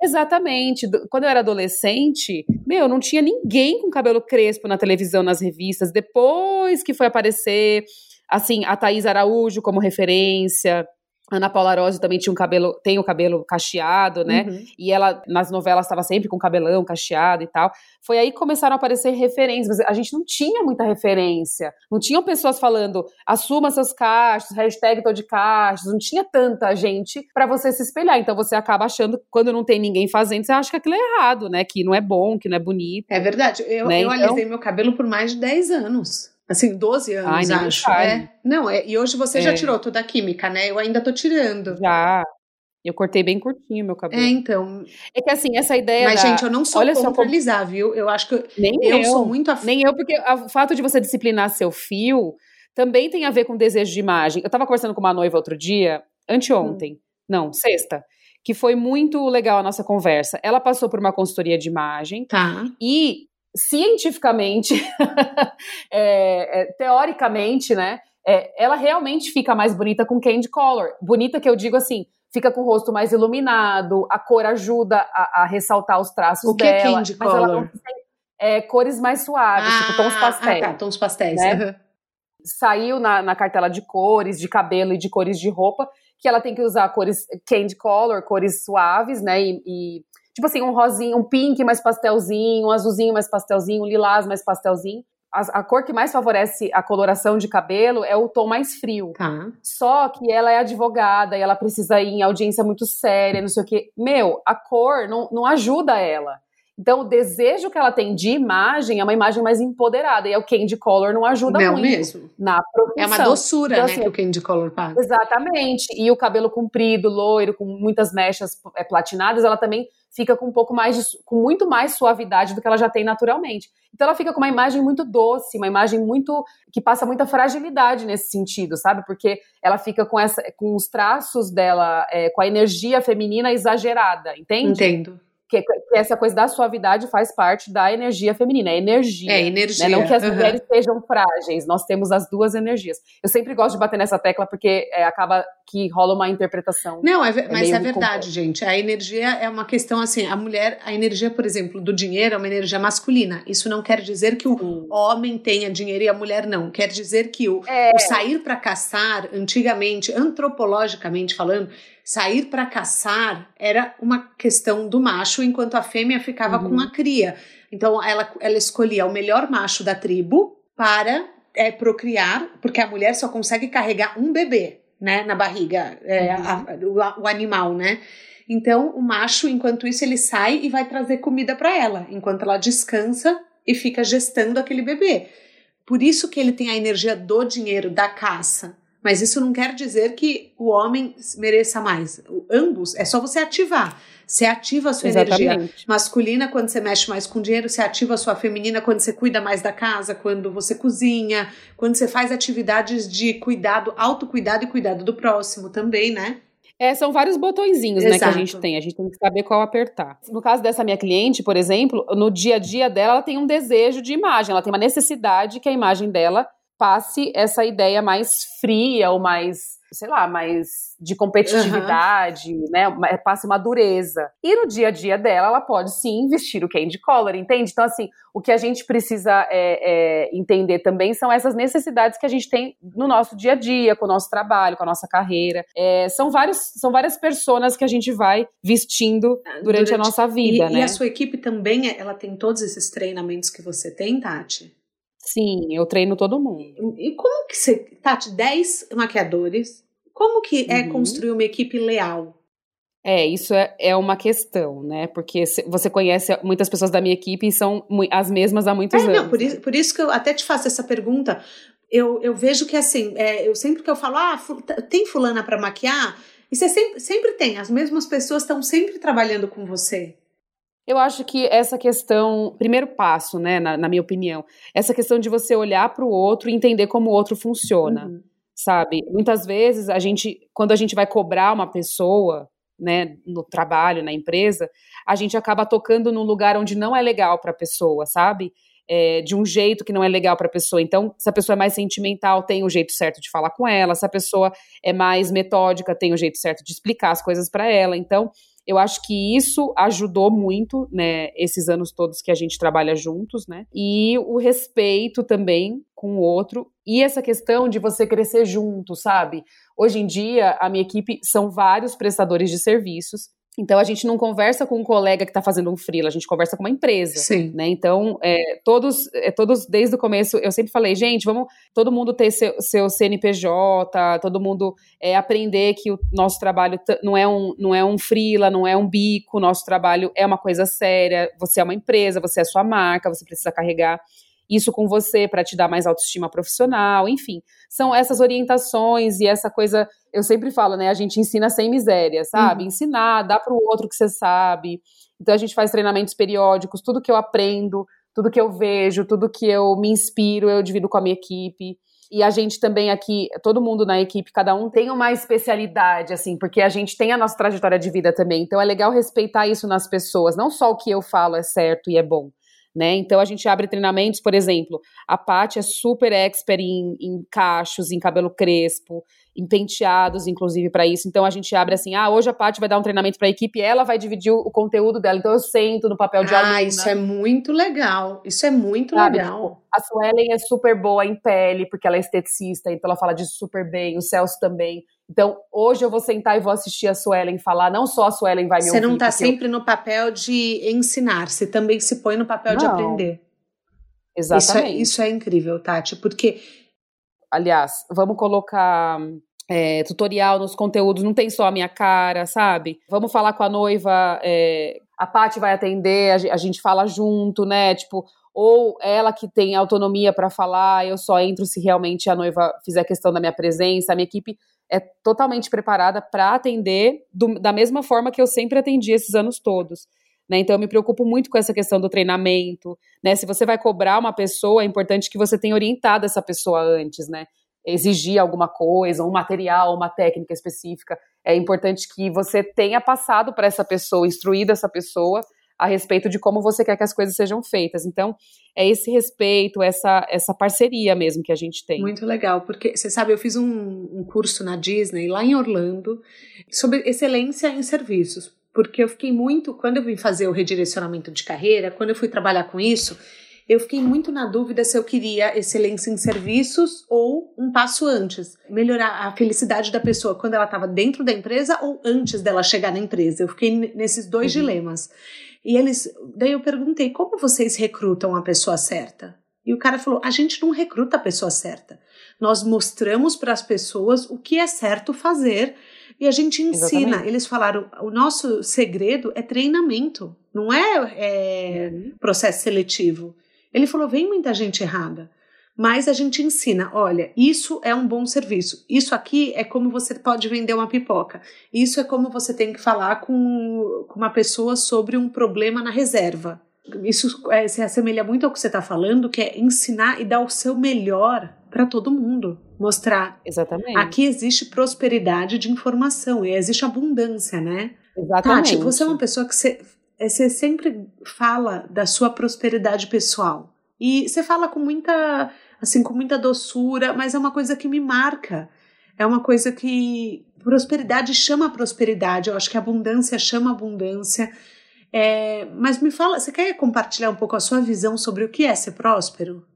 Exatamente. Quando eu era adolescente, meu, não tinha ninguém com cabelo crespo na televisão, nas revistas. Depois que foi aparecer, assim, a Thaís Araújo como referência, Ana Paula Rossi também tinha um cabelo, tem o cabelo cacheado, né? Uhum. E ela nas novelas estava sempre com cabelão cacheado e tal. Foi aí que começaram a aparecer referências. A gente não tinha muita referência. Não tinham pessoas falando assuma seus cachos, hashtag tô de cachos. Não tinha tanta gente para você se espelhar. Então você acaba achando, quando não tem ninguém fazendo, você acha que aquilo é errado, né? Que não é bom, que não é bonito. É verdade. Eu, né? eu então... alisei meu cabelo por mais de 10 anos. Assim, 12 anos, Ai, acho. É. Não, é. E hoje você é. já tirou toda a química, né? Eu ainda tô tirando. Já. Eu cortei bem curtinho meu cabelo. É, então. É que assim, essa ideia. Mas, da... gente, eu não sou Olha contra alisar, viu? Eu acho que. Nem eu, eu sou muito af... Nem eu, porque o fato de você disciplinar seu fio também tem a ver com desejo de imagem. Eu tava conversando com uma noiva outro dia, anteontem. Hum. Não, sexta. Que foi muito legal a nossa conversa. Ela passou por uma consultoria de imagem. Tá. E cientificamente, é, é, teoricamente, né? É, ela realmente fica mais bonita com candy color. Bonita que eu digo assim, fica com o rosto mais iluminado, a cor ajuda a, a ressaltar os traços o que dela. É candy color? Tem, é, cores mais suaves, ah, tipo tons pastéis. Ah, tá, tons pastéis. Né? saiu na, na cartela de cores, de cabelo e de cores de roupa, que ela tem que usar cores candy color, cores suaves, né? E, e, tipo assim, um rosinho, um pink mais pastelzinho, um azulzinho mais pastelzinho, um lilás mais pastelzinho. A, a, cor que mais favorece a coloração de cabelo é o tom mais frio. Tá. Só que ela é advogada e ela precisa ir em audiência muito séria, não sei o quê. Meu, a cor não, não ajuda ela. Então, o desejo que ela tem de imagem é uma imagem mais empoderada. E é o Candy Color não ajuda não muito mesmo. na profissão. É uma doçura, então, né, assim, que o Candy Color passa. Exatamente. E o cabelo comprido, loiro, com muitas mechas é, platinadas, ela também fica com um pouco mais de, com muito mais suavidade do que ela já tem naturalmente. Então ela fica com uma imagem muito doce, uma imagem muito que passa muita fragilidade nesse sentido, sabe? Porque ela fica com essa com os traços dela, é, com a energia feminina exagerada, entende? Entendo que, que, essa coisa da suavidade faz parte da energia feminina, é energia. É, energia. Né? Não que as uhum. mulheres sejam frágeis, nós temos as duas energias. Eu sempre gosto de bater nessa tecla porque é, acaba que rola uma interpretação. Não, é, é mas é verdade, gente. A energia é uma questão assim, a mulher, a energia, por exemplo, do dinheiro é uma energia masculina. Isso não quer dizer que o Sim. homem tenha dinheiro e a mulher não. Quer dizer que o, é. o sair para caçar, antigamente, antropologicamente falando, sair para caçar era uma questão do macho, enquanto a fêmea ficava uhum. com a cria. Então ela, ela escolhia o melhor macho da tribo para é, procriar, porque a mulher só consegue carregar um bebê, né, na barriga, é, uhum. a, o, o animal, né? Então o macho, enquanto isso, ele sai e vai trazer comida para ela, enquanto ela descansa e fica gestando aquele bebê. Por isso que ele tem a energia do dinheiro, da caça. Mas isso não quer dizer que o homem mereça mais. Ambos, é só você ativar. Você ativa a sua Exatamente. energia masculina quando você mexe mais com dinheiro, você ativa a sua feminina quando você cuida mais da casa, quando você cozinha, quando você faz atividades de cuidado, autocuidado e cuidado do próximo também, né? É, são vários botõezinhos né, que a gente tem. A gente tem que saber qual apertar. No caso dessa minha cliente, por exemplo, no dia a dia dela, ela tem um desejo de imagem, ela tem uma necessidade que a imagem dela passe essa ideia mais fria ou mais, sei lá, mais de competitividade, uhum. né? Passe uma dureza. E no dia a dia dela, ela pode sim vestir o candy color, entende? Então, assim, o que a gente precisa é, é, entender também são essas necessidades que a gente tem no nosso dia a dia, com o nosso trabalho, com a nossa carreira. É, são, vários, são várias pessoas que a gente vai vestindo durante, durante a nossa vida, e, né? E a sua equipe também, ela tem todos esses treinamentos que você tem, Tati? Sim, eu treino todo mundo. E como que você, Tati, 10 maquiadores, como que é uhum. construir uma equipe leal? É, isso é, é uma questão, né? Porque você conhece muitas pessoas da minha equipe e são as mesmas há muitos é, anos. Não, por isso, por isso que eu até te faço essa pergunta. Eu, eu vejo que assim, é, eu sempre que eu falo, ah, tem fulana para maquiar, e você sempre, sempre tem, as mesmas pessoas estão sempre trabalhando com você. Eu acho que essa questão, primeiro passo, né, na, na minha opinião, essa questão de você olhar para o outro e entender como o outro funciona, uhum. sabe? Muitas vezes a gente, quando a gente vai cobrar uma pessoa, né, no trabalho, na empresa, a gente acaba tocando num lugar onde não é legal para a pessoa, sabe? É, de um jeito que não é legal para a pessoa. Então, se a pessoa é mais sentimental, tem o jeito certo de falar com ela. Se a pessoa é mais metódica, tem o jeito certo de explicar as coisas para ela. Então, eu acho que isso ajudou muito, né, esses anos todos que a gente trabalha juntos, né? E o respeito também com o outro e essa questão de você crescer junto, sabe? Hoje em dia, a minha equipe são vários prestadores de serviços então a gente não conversa com um colega que está fazendo um freela, a gente conversa com uma empresa. Sim. Né? Então, é, todos, é, todos, desde o começo, eu sempre falei, gente, vamos todo mundo ter seu, seu CNPJ, todo mundo é, aprender que o nosso trabalho não é um, não é um freela, não é um bico, nosso trabalho é uma coisa séria, você é uma empresa, você é sua marca, você precisa carregar isso com você para te dar mais autoestima profissional, enfim. São essas orientações e essa coisa, eu sempre falo, né? A gente ensina sem miséria, sabe? Uhum. Ensinar, dá para o outro que você sabe. Então a gente faz treinamentos periódicos, tudo que eu aprendo, tudo que eu vejo, tudo que eu me inspiro, eu divido com a minha equipe. E a gente também aqui, todo mundo na equipe, cada um tem uma especialidade, assim, porque a gente tem a nossa trajetória de vida também. Então é legal respeitar isso nas pessoas. Não só o que eu falo é certo e é bom, Né? Então a gente abre treinamentos, por exemplo, a Paty é super expert em, em cachos, em cabelo crespo, em penteados, inclusive, para isso. Então a gente abre assim: ah, hoje a Paty vai dar um treinamento para a equipe, ela vai dividir o, conteúdo dela. Então eu sento no papel de ah, aluna. Ah, isso é muito legal. Isso é muito Sabe? legal. Tipo, a Suelen é super boa em pele, porque ela é esteticista, então ela fala disso super bem. O Celso também. Então, hoje eu vou sentar e vou assistir a Suelen falar, não só a Suelen vai me você ouvir. Você não está sempre eu... no papel de ensinar, você também se põe no papel não. de aprender. Exatamente. Isso é, isso é incrível, Tati, porque. Aliás, vamos colocar é, tutorial nos conteúdos, não tem só a minha cara, sabe? Vamos falar com a noiva, é, a Paty vai atender, a, gente fala junto, né? Tipo, ou ela que tem autonomia para falar, eu só entro se realmente a noiva fizer questão da minha presença, a minha equipe é totalmente preparada para atender do, da mesma forma que eu sempre atendi esses anos todos. Né? Então eu me preocupo muito com essa questão do treinamento, né? Se você vai cobrar uma pessoa, é importante que você tenha orientado essa pessoa antes, né? Exigir alguma coisa, um material, uma técnica específica. É importante que você tenha passado para essa pessoa, instruído essa pessoa a respeito de como você quer que as coisas sejam feitas. Então, é esse respeito, essa, essa parceria mesmo que a gente tem. Muito legal, porque você sabe, eu fiz um, um curso na Disney, lá em Orlando, sobre excelência em serviços. Porque eu fiquei muito, quando eu vim fazer o redirecionamento de carreira, quando eu fui trabalhar com isso, eu fiquei muito na dúvida se eu queria excelência em serviços ou um passo antes. Melhorar a felicidade da pessoa quando ela estava dentro da empresa ou antes dela chegar na empresa. Eu fiquei nesses dois uhum. dilemas. E eles, daí eu perguntei, como vocês recrutam a pessoa certa? E o cara falou, a gente não recruta a pessoa certa. Nós mostramos para as pessoas o que é certo fazer e a gente ensina. Exatamente. Eles falaram, o nosso segredo é treinamento, não é, é uhum. processo seletivo. Ele falou, vem muita gente errada mas a gente ensina, olha, isso é um bom serviço. Isso aqui é como você pode vender uma pipoca. Isso é como você tem que falar com, com uma pessoa sobre um problema na reserva. Isso é, se assemelha muito ao que você está falando, que é ensinar e dar o seu melhor para todo mundo. Mostrar. Exatamente. Aqui existe prosperidade de informação e existe abundância, né? Exatamente. Tati, você é uma pessoa que você, você sempre fala da sua prosperidade pessoal. E você fala com muita assim, com muita doçura, mas é uma coisa que me marca. É uma coisa que prosperidade chama prosperidade. Eu acho que abundância chama abundância. É, mas me fala, você quer compartilhar um pouco a sua visão sobre o que é ser próspero?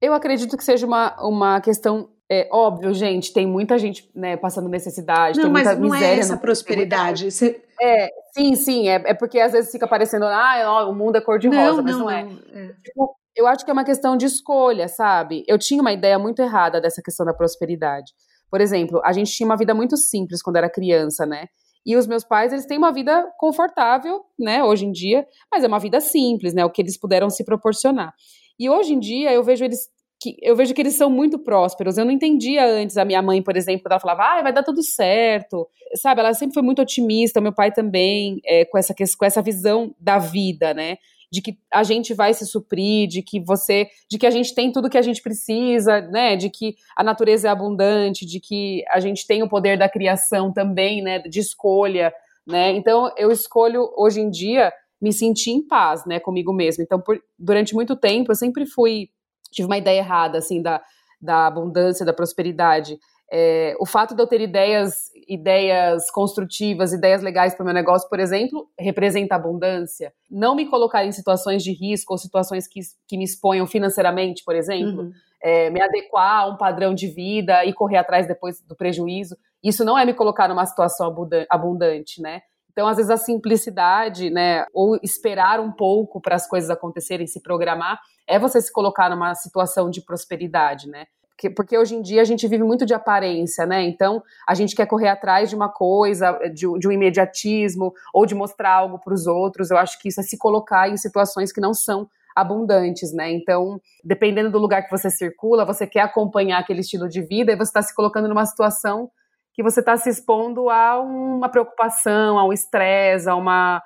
Eu acredito que seja uma, uma questão é óbvio, gente, tem muita gente né, passando necessidade, não, tem muita mas não miséria. É essa prosperidade. Você... É, sim, sim, é, é porque às vezes fica parecendo, ah, o mundo é cor-de-rosa, mas não, não, é. é. Tipo, eu acho que é uma questão de escolha, sabe? Eu tinha uma ideia muito errada dessa questão da prosperidade. Por exemplo, a gente tinha uma vida muito simples quando era criança, né? E os meus pais, eles têm uma vida confortável, né, hoje em dia, mas é uma vida simples, né, o que eles puderam se proporcionar. E hoje em dia eu vejo eles que eu vejo que eles são muito prósperos. Eu não entendia antes a minha mãe, por exemplo, ela falava, ah, vai dar tudo certo. Sabe, ela sempre foi muito otimista, meu pai também, é, com, essa, com essa visão da vida, né? De que a gente vai se suprir, de que você, de que a gente tem tudo que a gente precisa, né, de que a natureza é abundante, de que a gente tem o poder da criação também, né, de escolha, né? Então eu escolho hoje em dia me sentir em paz, né, comigo mesmo. Então por, durante muito tempo eu sempre fui tive uma ideia errada assim da da abundância, da prosperidade. É, o fato de eu ter ideias, ideias construtivas, ideias legais para o meu negócio, por exemplo, representa abundância. Não me colocar em situações de risco ou situações que, que me exponham financeiramente, por exemplo, uhum. é, me adequar a um padrão de vida e correr atrás depois do prejuízo. Isso não é me colocar numa situação abundante, né? Então, às vezes, a simplicidade, né, ou esperar um pouco para as coisas acontecerem, se programar, é você se colocar numa situação de prosperidade, né? Porque, porque, hoje em dia a gente vive muito de aparência, né? Então a gente quer correr atrás de uma coisa, de, de um imediatismo, ou de mostrar algo para os outros. Eu acho que isso é se colocar em situações que não são abundantes, né? Então, dependendo do lugar que você circula, você quer acompanhar aquele estilo de vida e você está se colocando numa situação que você está se expondo a uma preocupação, a um estresse, a uma,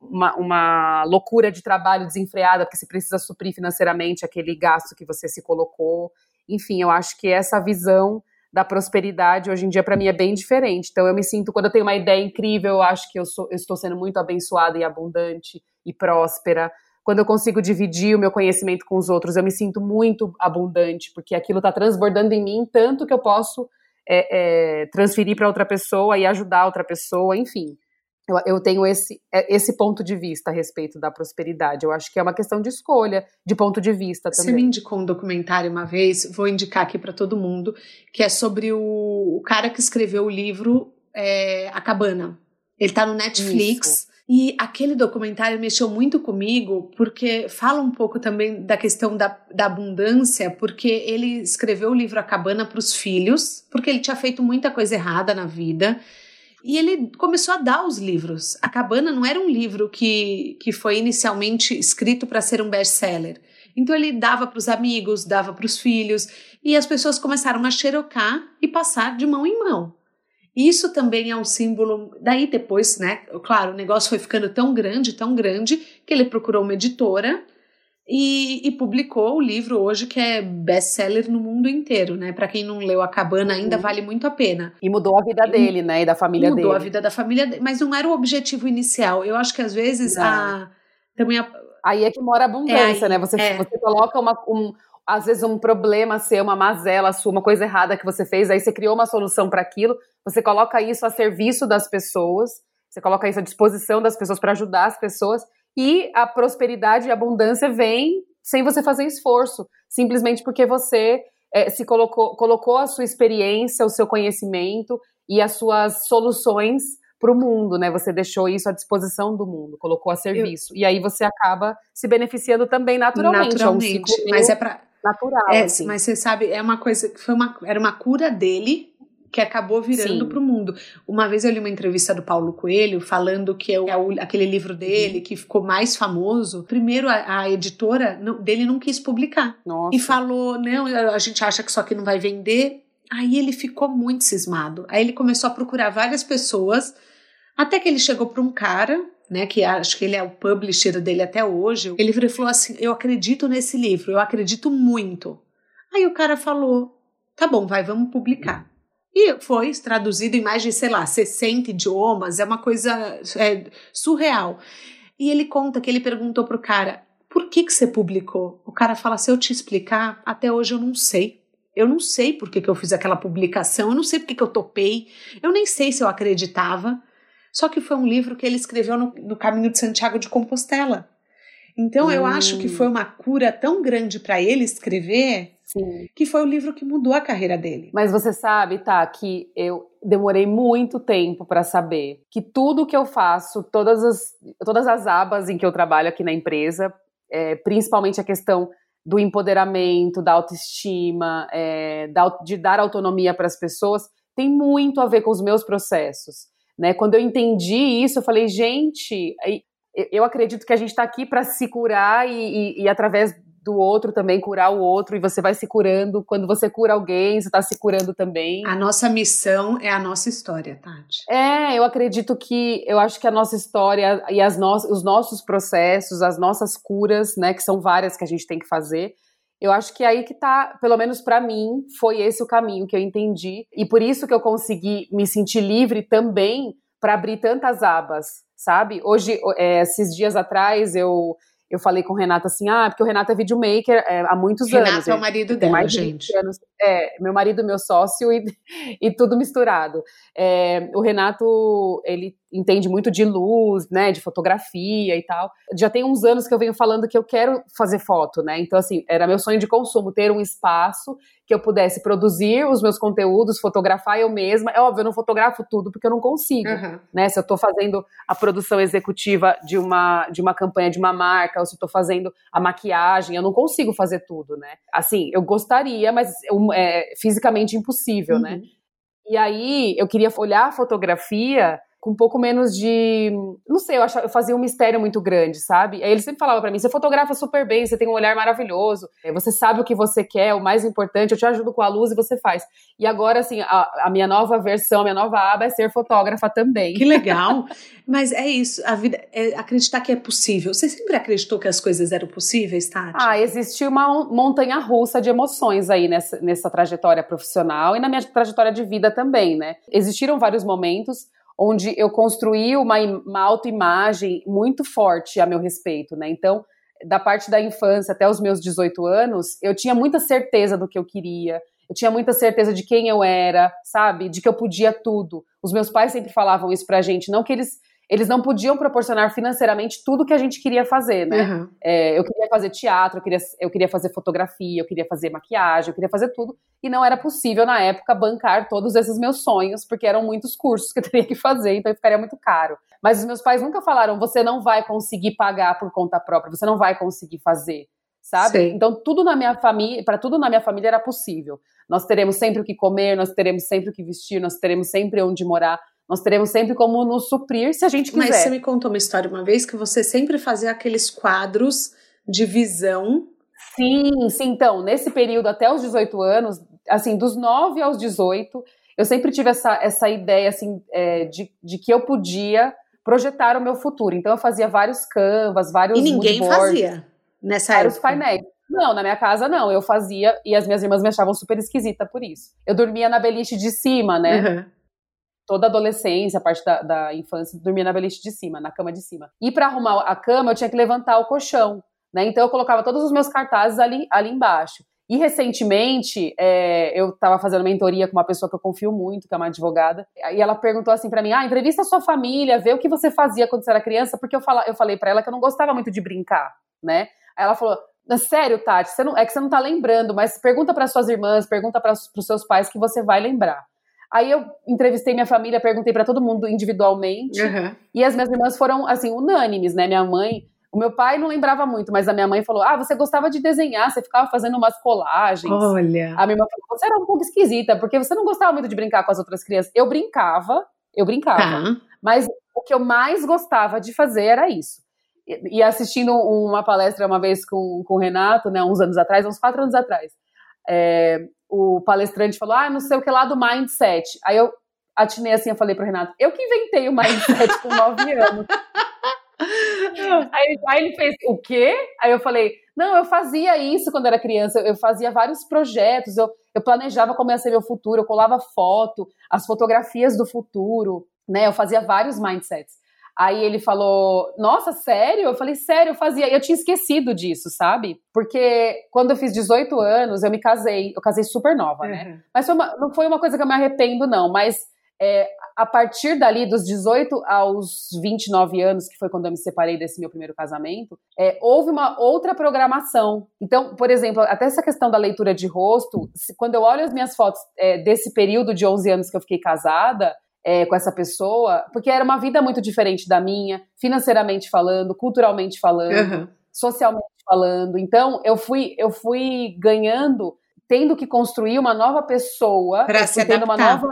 uma, uma, loucura de trabalho desenfreada, porque você precisa suprir financeiramente aquele gasto que você se colocou. Enfim, eu acho que essa visão da prosperidade hoje em dia para mim é bem diferente. Então eu me sinto quando eu tenho uma ideia incrível, eu acho que eu, sou, eu estou sendo muito abençoada e abundante e próspera. quando eu consigo dividir o meu conhecimento com os outros, eu me sinto muito abundante, porque aquilo está transbordando em mim tanto que eu posso é, é, transferir para outra pessoa e ajudar outra pessoa, enfim. Eu, eu, tenho esse, é, esse ponto de vista a respeito da prosperidade. Eu acho que é uma questão de escolha, de ponto de vista também. Você me indicou um documentário uma vez, vou indicar aqui para todo mundo, que é sobre o, o, cara que escreveu o livro é, A Cabana. Ele está no Netflix. Isso. E aquele documentário mexeu muito comigo, porque fala um pouco também da questão da, da abundância, porque ele escreveu o livro A Cabana para os filhos, porque ele tinha feito muita coisa errada na vida. E ele começou a dar os livros. A Cabana não era um livro que, que foi inicialmente escrito para ser um best-seller. Então ele dava para os amigos, dava para os filhos, e as pessoas começaram a xerocar e passar de mão em mão. Isso também é um símbolo. Daí depois, né? Claro, o negócio foi ficando tão grande, tão grande, que ele procurou uma editora e, e publicou o livro hoje que é best-seller no mundo inteiro, né? Para quem não leu A Cabana, ainda uhum. vale muito a pena. E mudou a vida dele, né? E da família mudou dele. Mudou a vida da família, mas não era o objetivo inicial. Eu acho que às vezes a também a, Aí é que mora a abundância, é, né? Você, é. você coloca uma, um, às vezes um problema seu, uma mazela sua, uma coisa errada que você fez, aí você criou uma solução para aquilo, você coloca isso a serviço das pessoas, você coloca isso à disposição das pessoas para ajudar as pessoas, e a prosperidade e a abundância vem sem você fazer esforço, simplesmente porque você é, se colocou, colocou a sua experiência, o seu conhecimento e as suas soluções para o mundo, né? Você deixou isso à disposição do mundo, colocou a serviço. Eu... E aí você acaba se beneficiando também naturalmente. Naturalmente. É um mas é para natural. É, assim. Mas você sabe, é uma coisa que foi uma, era uma cura dele que acabou virando para o mundo. Uma vez eu li uma entrevista do Paulo Coelho falando que é, o, aquele livro dele uhum. que ficou mais famoso. Primeiro, a, a editora não, dele não quis publicar. Nossa. E falou: não, a gente acha que isso aqui não vai vender. Aí ele ficou muito cismado. Aí ele começou a procurar várias pessoas, até que ele chegou para um cara né, que acho que ele é o publisher dele até hoje, ele falou assim: Eu acredito nesse livro, eu acredito muito. Aí o cara falou: Tá bom, vai, vamos publicar. E foi traduzido em mais de, sei lá, 60 idiomas, é uma coisa é, surreal. E ele conta que ele perguntou pro cara: Por que, que você publicou? O cara fala: Se eu te explicar, até hoje eu não sei. Eu não sei por que, que eu fiz aquela publicação, eu não sei por que, que eu topei, eu nem sei se eu acreditava. Só que foi um livro que ele escreveu no, no caminho de Santiago de Compostela. Então hum. eu acho que foi uma cura tão grande para ele escrever Sim. que foi o livro que mudou a carreira dele. Mas você sabe, tá, que eu demorei muito tempo para saber que tudo que eu faço, todas as, todas as abas em que eu trabalho aqui na empresa, é, principalmente a questão do empoderamento, da autoestima, é, da, de dar autonomia para as pessoas, tem muito a ver com os meus processos. Né? Quando eu entendi isso, eu falei, gente, eu acredito que a gente está aqui para se curar e, e, e, através do outro também curar o outro, e você vai se curando. Quando você cura alguém, você está se curando também. A nossa missão é a nossa história, Tati. É, eu acredito que, eu acho que a nossa história e as no, os nossos processos, as nossas curas, né, que são várias que a gente tem que fazer, eu acho que é aí que tá, pelo menos para mim, foi esse o caminho que eu entendi. E por isso que eu consegui me sentir livre também para abrir tantas abas, sabe? Hoje, é, esses dias atrás, eu eu falei com o Renato assim, ah, porque o Renato é videomaker é, há muitos Renato anos. Renato é o marido dela, mais gente. Anos, é, meu marido, meu sócio e, e tudo misturado. É, o Renato, ele entende muito de luz, né, de fotografia e tal. Já tem uns anos que eu venho falando que eu quero fazer foto, né? Então assim, era meu sonho de consumo ter um espaço que eu pudesse produzir os meus conteúdos, fotografar eu mesma. É óbvio, eu não fotografo tudo porque eu não consigo, uhum. né? Se eu estou fazendo a produção executiva de uma de uma campanha de uma marca, ou se eu tô fazendo a maquiagem, eu não consigo fazer tudo, né? Assim, eu gostaria, mas é fisicamente impossível, né? uhum. né? E aí eu queria olhar a fotografia com um pouco menos de. Não sei, eu, achava, eu fazia um mistério muito grande, sabe? Aí ele sempre falava para mim: você fotografa super bem, você tem um olhar maravilhoso, é, você sabe o que você quer, o mais importante, eu te ajudo com a luz e você faz. E agora, assim, a, a minha nova versão, a minha nova aba é ser fotógrafa também. Que legal! Mas é isso, a vida, é acreditar que é possível. Você sempre acreditou que as coisas eram possíveis, Tati? Ah, existe uma montanha russa de emoções aí nessa, nessa trajetória profissional e na minha trajetória de vida também, né? Existiram vários momentos onde eu construí uma, uma autoimagem muito forte a meu respeito, né? Então, da parte da infância até os meus 18 anos, eu tinha muita certeza do que eu queria, eu tinha muita certeza de quem eu era, sabe? De que eu podia tudo. Os meus pais sempre falavam isso pra gente, não que eles eles não podiam proporcionar financeiramente tudo que a gente queria fazer, né? Uhum. É, eu queria fazer teatro, eu queria, eu queria fazer fotografia, eu queria fazer maquiagem, eu queria fazer tudo, e não era possível na época bancar todos esses meus sonhos, porque eram muitos cursos que eu teria que fazer, então ficaria muito caro. Mas os meus pais nunca falaram, você não vai conseguir pagar por conta própria, você não vai conseguir fazer, sabe? Sim. Então tudo na minha família, para tudo na minha família era possível. Nós teremos sempre o que comer, nós teremos sempre o que vestir, nós teremos sempre onde morar nós teremos sempre como nos suprir se a gente quiser. Mas você me contou uma história uma vez que você sempre fazia aqueles quadros de visão. Sim, sim. Então, nesse período até os 18 anos, assim, dos 9 aos 18, eu sempre tive essa, essa ideia, assim, é, de, de que eu podia projetar o meu futuro. Então, eu fazia vários canvas, vários E ninguém fazia nessa vários época. painéis. Não, na minha casa não. Eu fazia e as minhas irmãs me achavam super esquisita por isso. Eu dormia na beliche de cima, né? Uhum toda a adolescência, a parte da, da infância, dormia na beliche de cima, na cama de cima. E para arrumar a cama, eu tinha que levantar o colchão, né? Então eu colocava todos os meus cartazes ali, ali embaixo. E recentemente, é, eu estava fazendo mentoria com uma pessoa que eu confio muito, que é uma advogada, e ela perguntou assim para mim: ah, entrevista a sua família, vê o que você fazia quando você era criança, porque eu, fala, eu falei para ela que eu não gostava muito de brincar, né? Aí ela falou: sério, Tati, não, é que você não tá lembrando, mas pergunta para suas irmãs, pergunta para os seus pais que você vai lembrar. Aí eu entrevistei minha família, perguntei para todo mundo individualmente. Uhum. E as minhas irmãs foram, assim, unânimes, né? Minha mãe. O meu pai não lembrava muito, mas a minha mãe falou: Ah, você gostava de desenhar, você ficava fazendo umas colagens. Olha. A minha irmã falou: Você era um pouco esquisita, porque você não gostava muito de brincar com as outras crianças. Eu brincava, eu brincava. Tá. Mas o que eu mais gostava de fazer era isso. E, e assistindo uma palestra uma vez com, com o Renato, né, uns anos atrás, uns quatro anos atrás. É, o palestrante falou, ah, não sei o que lá do mindset. Aí eu atinei assim, eu falei pro Renato, eu que inventei o mindset com nove anos. aí, aí, ele fez, o quê? Aí eu falei, não, eu fazia isso quando era criança, eu fazia vários projetos, eu, eu planejava como ia ser meu futuro, eu colava foto, as fotografias do futuro, né? Eu fazia vários mindsets. Aí ele falou: Nossa, sério? Eu falei: Sério, eu fazia. Eu tinha esquecido disso, sabe? Porque quando eu fiz 18 anos, eu me casei. Eu casei super nova, né? uhum. né? Mas foi uma, não foi uma coisa que eu me arrependo, não. Mas é, a partir dali, dos 18 aos 29 anos, que foi quando eu me separei desse meu primeiro casamento, é, houve uma outra programação. Então, por exemplo, até essa questão da leitura de rosto, quando eu olho as minhas fotos é, desse período de 11 anos que eu fiquei casada, é, com essa pessoa, porque era uma vida muito diferente da minha, financeiramente falando, culturalmente falando, uhum. socialmente falando. Então, eu fui, eu fui ganhando, tendo que construir uma nova pessoa, para se adaptar. uma nova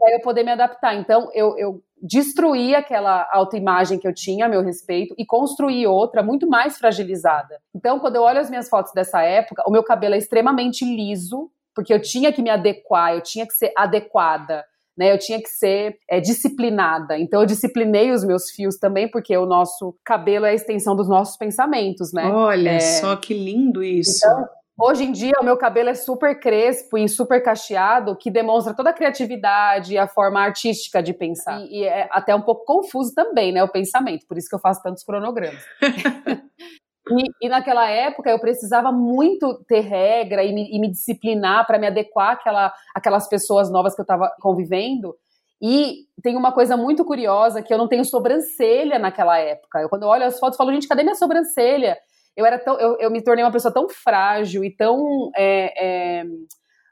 para eu poder me adaptar. Então, eu, eu destruí aquela autoimagem que eu tinha a meu respeito e construí outra muito mais fragilizada. Então, quando eu olho as minhas fotos dessa época, o meu cabelo é extremamente liso, porque eu tinha que me adequar, eu tinha que ser adequada né? Eu tinha que ser é, disciplinada. Então eu disciplinei os meus fios também, porque o nosso cabelo é a extensão dos nossos pensamentos, né? Olha é... só que lindo isso. Então, Hoje em dia, o meu cabelo é super crespo e super cacheado, que demonstra toda a criatividade e a forma artística de pensar. E, e, é até um pouco confuso também, né, o pensamento, por isso que eu faço tantos cronogramas. E, e, naquela época eu precisava muito ter regra e me, e me disciplinar para me adequar àquela, àquelas pessoas novas que eu estava convivendo. E tem uma coisa muito curiosa que eu não tenho sobrancelha naquela época. Eu, quando eu olho as fotos, falo, gente, cadê minha sobrancelha? Eu era tão, eu, eu me tornei uma pessoa tão frágil e tão, é, é,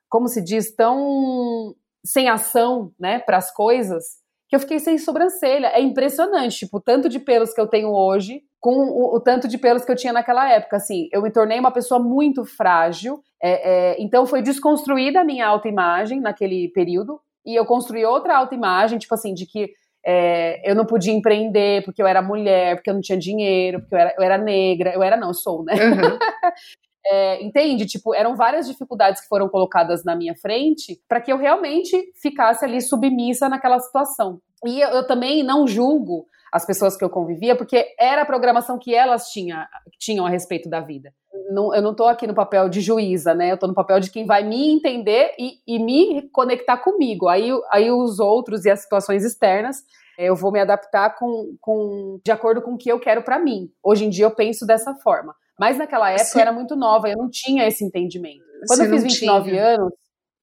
como se diz, tão sem ação, né, para as coisas, que eu fiquei sem sobrancelha. É impressionante, tipo, tanto de pelos que eu tenho hoje com o, o, tanto de pelos que eu tinha naquela época. Assim, eu me tornei uma pessoa muito frágil. É, é, então foi desconstruída a minha autoimagem naquele período e eu construí outra autoimagem, tipo assim, de que é, eu não podia empreender porque eu era mulher, porque eu não tinha dinheiro, porque eu era, eu era negra. Eu era, não, eu sou, né? Uhum. É, entende? Tipo, eram várias dificuldades que foram colocadas na minha frente para que eu realmente ficasse ali submissa naquela situação. E eu, eu, também não julgo as pessoas que eu convivia, porque era a programação que elas tinha, tinham a respeito da vida. Não, eu não estou aqui no papel de juíza, né? Eu estou no papel de quem vai me entender e, e me conectar comigo. Aí, aí os outros e as situações externas Eu vou me adaptar com, com de acordo com o que eu quero para mim. Hoje em dia eu penso dessa forma. Mas naquela época Sim. eu era muito nova, eu não tinha esse entendimento. Quando Você eu fiz 29 tinha. anos,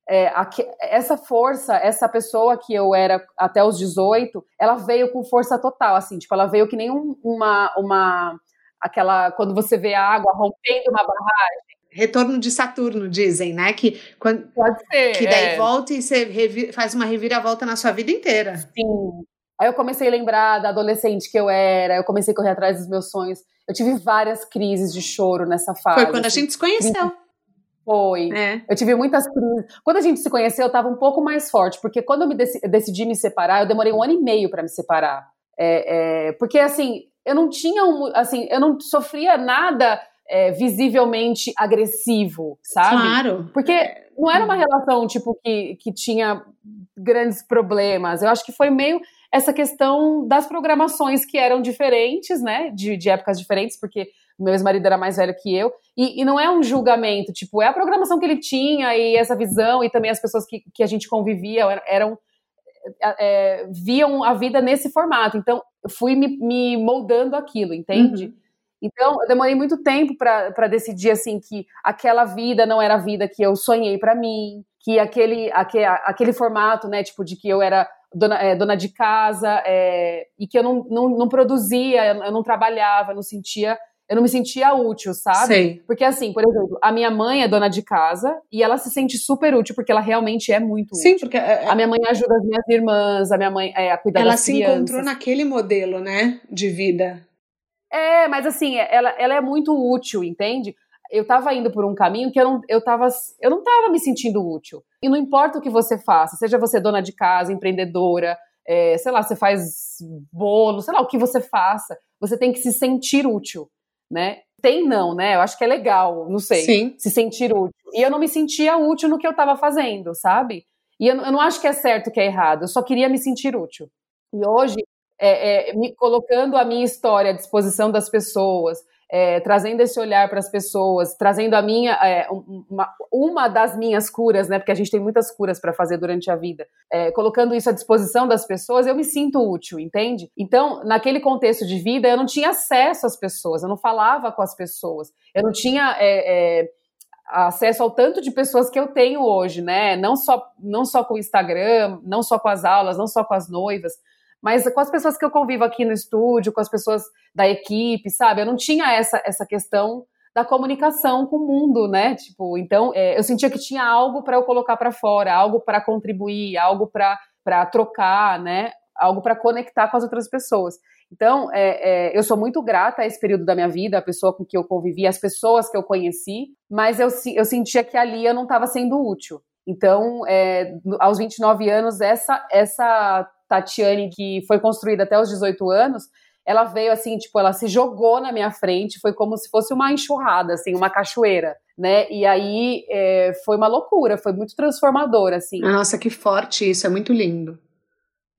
é, aqui, essa força, essa pessoa que eu era até os 18, ela veio com força total, assim, tipo, ela veio que nem um, uma, uma, aquela, quando você vê a água rompendo uma barragem, retorno de Saturno, dizem, né? Que quando Pode ser, que daí é. volta e você faz uma reviravolta na sua vida inteira. Sim. Aí eu comecei a lembrar da adolescente que eu era, eu comecei a correr atrás dos meus sonhos. Eu tive várias crises de choro nessa fase. Foi quando assim. a gente se conheceu. Foi. É. Eu tive muitas crises. Quando a gente se conheceu, eu estava um pouco mais forte, porque quando eu me decidi me separar, eu demorei um ano e meio para me separar. É, é, porque assim, eu não tinha um, assim, eu não sofria nada é, visivelmente agressivo, sabe? Claro. Porque não era uma relação, tipo, que, que tinha grandes problemas. Eu acho que foi meio essa questão das programações que eram diferentes, né? De, de épocas diferentes, porque meu ex-marido era mais velho que eu. E, e, não é um julgamento, tipo, é a programação que ele tinha e essa visão, e também as pessoas que, que a gente convivia eram. É, é viam a vida nesse formato. Então, eu fui me, me moldando aquilo, entende? Uhum. Então, eu demorei muito tempo para decidir assim que aquela vida não era a vida que eu sonhei para mim, que aquele, aquele, aquele formato, né, tipo, de que eu era dona, é, dona de casa é, e que eu não, não, não produzia, eu não trabalhava, eu não sentia eu não me sentia útil, sabe? Sei. Porque assim, por exemplo, a minha mãe é dona de casa e ela se sente super útil porque ela realmente é muito Sim, útil. porque é, é a minha mãe ajuda as minhas irmãs, a minha mãe é a cuidar das crianças. Ela se encontrou naquele modelo, né, de vida. É, mas assim, ela, ela é muito útil, entende? Eu tava indo por um caminho que eu não, eu, tava, eu não tava me sentindo útil. E não importa o que você faça, seja você dona de casa, empreendedora, é, sei lá, você faz bolo, sei lá, o que você faça, você tem que se sentir útil, né? Tem não, né? Eu acho que é legal, não sei, Sim. se sentir útil. E eu não me sentia útil no que eu tava fazendo, sabe? E eu, eu não acho que é certo que é errado, eu só queria me sentir útil. E hoje é, é, me colocando a minha história à disposição das pessoas, é, trazendo esse olhar para as pessoas, trazendo a minha é, uma, uma, das minhas curas, né? Porque a gente tem muitas curas para fazer durante a vida. É, colocando isso à disposição das pessoas, eu me sinto útil, entende? Então, naquele contexto de vida, eu não tinha acesso às pessoas, eu não falava com as pessoas, eu não tinha é, é, acesso ao tanto de pessoas que eu tenho hoje, né? Não só, não só com o Instagram, não só com as aulas, não só com as noivas, mas com as pessoas que eu convivo aqui no estúdio, com as pessoas da equipe, sabe? Eu não tinha essa, essa questão da comunicação com o mundo, né? Tipo, então é, eu sentia que tinha algo para eu colocar para fora, algo para contribuir, algo para trocar, né? Algo para conectar com as outras pessoas. Então, é, é, eu sou muito grata a esse período da minha vida, a pessoa com que eu convivi, as pessoas que eu conheci, mas eu, eu sentia que ali eu não estava sendo útil. Então, é, aos 29 anos, essa, essa Tatiane, que foi construída até os 18 anos, ela veio assim, tipo, ela se jogou na minha frente, foi como se fosse uma enxurrada, assim, uma cachoeira, né? E aí é, foi uma loucura, foi muito transformador, assim. Nossa, que forte isso, é muito lindo.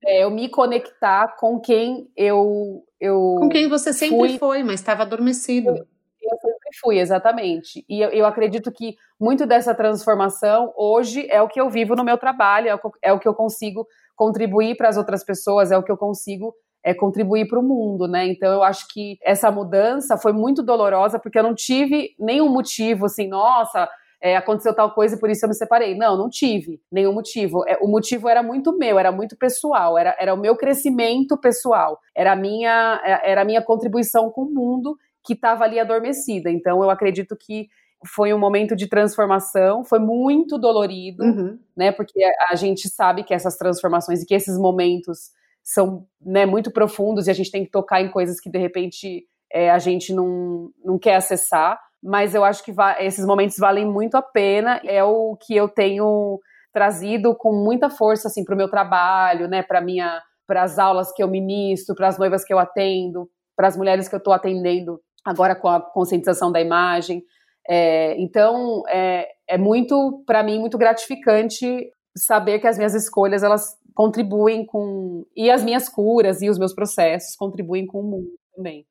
É, eu me conectar com quem eu. eu com quem você sempre fui. foi, mas estava adormecido. Eu, eu sempre fui, exatamente. E eu, eu, acredito que muito dessa transformação hoje é o que eu vivo no meu trabalho, é o, é o que eu consigo contribuir para as outras pessoas, é o que eu consigo é, contribuir para o mundo, né? Então eu acho que essa mudança foi muito dolorosa porque eu não tive nenhum motivo assim, nossa, é, aconteceu tal coisa e por isso eu me separei. Não, não tive nenhum motivo. É, o motivo era muito meu, era muito pessoal, era, era o meu crescimento pessoal, era a minha, é, era a minha contribuição com o mundo que estava ali adormecida. Então eu acredito que foi um momento de transformação, foi muito dolorido, uhum. né? Porque a, gente sabe que essas transformações e que esses momentos são né, muito profundos e a gente tem que tocar em coisas que de repente é, a gente não, não quer acessar. Mas eu acho que esses momentos valem muito a pena. É o que eu tenho trazido com muita força assim para o meu trabalho, né? Para minha, para as aulas que eu ministro, para as noivas que eu atendo, para as mulheres que eu estou atendendo agora com a conscientização da imagem. É, então, é, é muito, para mim, muito gratificante saber que as minhas escolhas, elas contribuem com, e as minhas curas e os meus processos contribuem com o mundo também.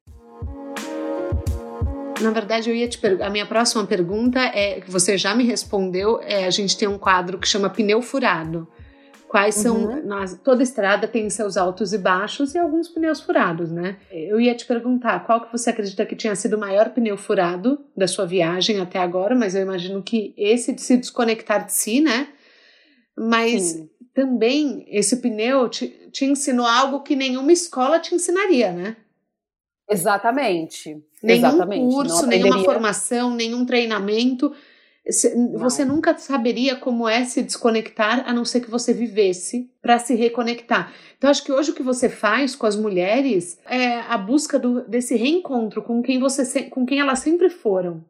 Na verdade, eu ia te perguntar. A minha próxima pergunta é você já me respondeu. É, a gente tem um quadro que chama pneu furado. Quais são. Uhum. Nas, toda estrada tem seus altos e baixos e alguns pneus furados, né? Eu ia te perguntar qual que você acredita que tinha sido o maior pneu furado da sua viagem até agora, mas eu imagino que esse de se desconectar de si, né? Mas Sim. também esse pneu te, te ensinou algo que nenhuma escola te ensinaria, né? Exatamente. Nenhum Exatamente. curso, nenhuma formação, nenhum treinamento. Você não. nunca saberia como é se desconectar, a não ser que você vivesse para se reconectar. Então, acho que hoje o que você faz com as mulheres é a busca do, desse reencontro com quem você com quem elas sempre foram.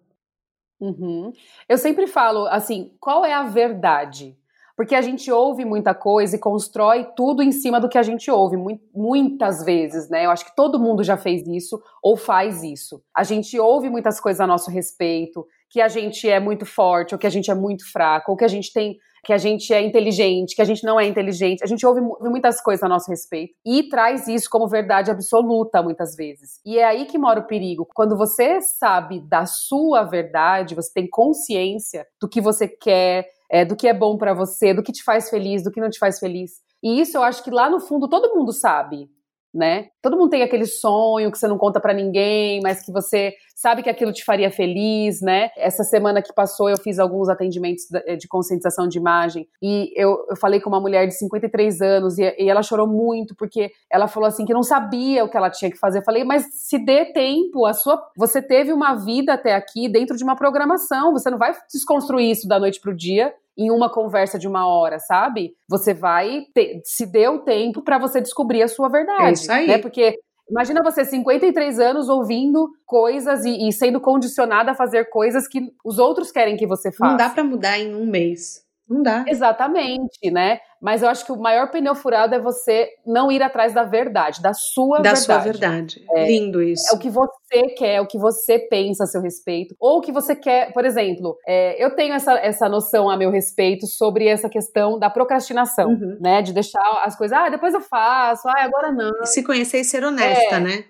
Uhum. Eu sempre falo assim: qual é a verdade? Porque a gente ouve muita coisa e constrói tudo em cima do que a gente ouve, muitas vezes, né? Eu acho que todo mundo já fez isso ou faz isso. A gente ouve muitas coisas a nosso respeito, que a gente é muito forte, ou que a gente é muito fraco, ou que a gente tem que a gente é inteligente, que a gente não é inteligente. A gente ouve muitas coisas a nosso respeito e traz isso como verdade absoluta muitas vezes. E é aí que mora o perigo. Quando você sabe da sua verdade, você tem consciência do que você quer, é, do que é bom para você, do que te faz feliz, do que não te faz feliz. E isso eu acho que lá no fundo todo mundo sabe né? Todo mundo tem aquele sonho que você não conta para ninguém, mas que você sabe que aquilo te faria feliz, né? Essa semana que passou eu fiz alguns atendimentos de conscientização de imagem e eu, eu falei com uma mulher de 53 anos e, e, ela chorou muito porque ela falou assim que não sabia o que ela tinha que fazer. Eu falei, mas se dê tempo, a sua, você teve uma vida até aqui dentro de uma programação, você não vai desconstruir isso da noite pro dia em uma conversa de uma hora, sabe? Você vai ter, se dê o tempo para você descobrir a sua verdade. É isso aí. Né? Porque Imagina você, 53 anos, ouvindo coisas e, e, sendo condicionada a fazer coisas que os outros querem que você faça. Não dá para mudar em um mês. Não dá. Exatamente, né? Mas eu acho que o maior pneu furado é você não ir atrás da verdade, da sua da verdade. Da sua verdade. É, Lindo isso. É o que você quer, é o que você pensa a seu respeito. Ou o que você quer, por exemplo, é, eu tenho essa, essa noção a meu respeito sobre essa questão da procrastinação, uhum. né? De deixar as coisas, ah, depois eu faço, ah, agora não. Se conhecer e ser honesta, é, né?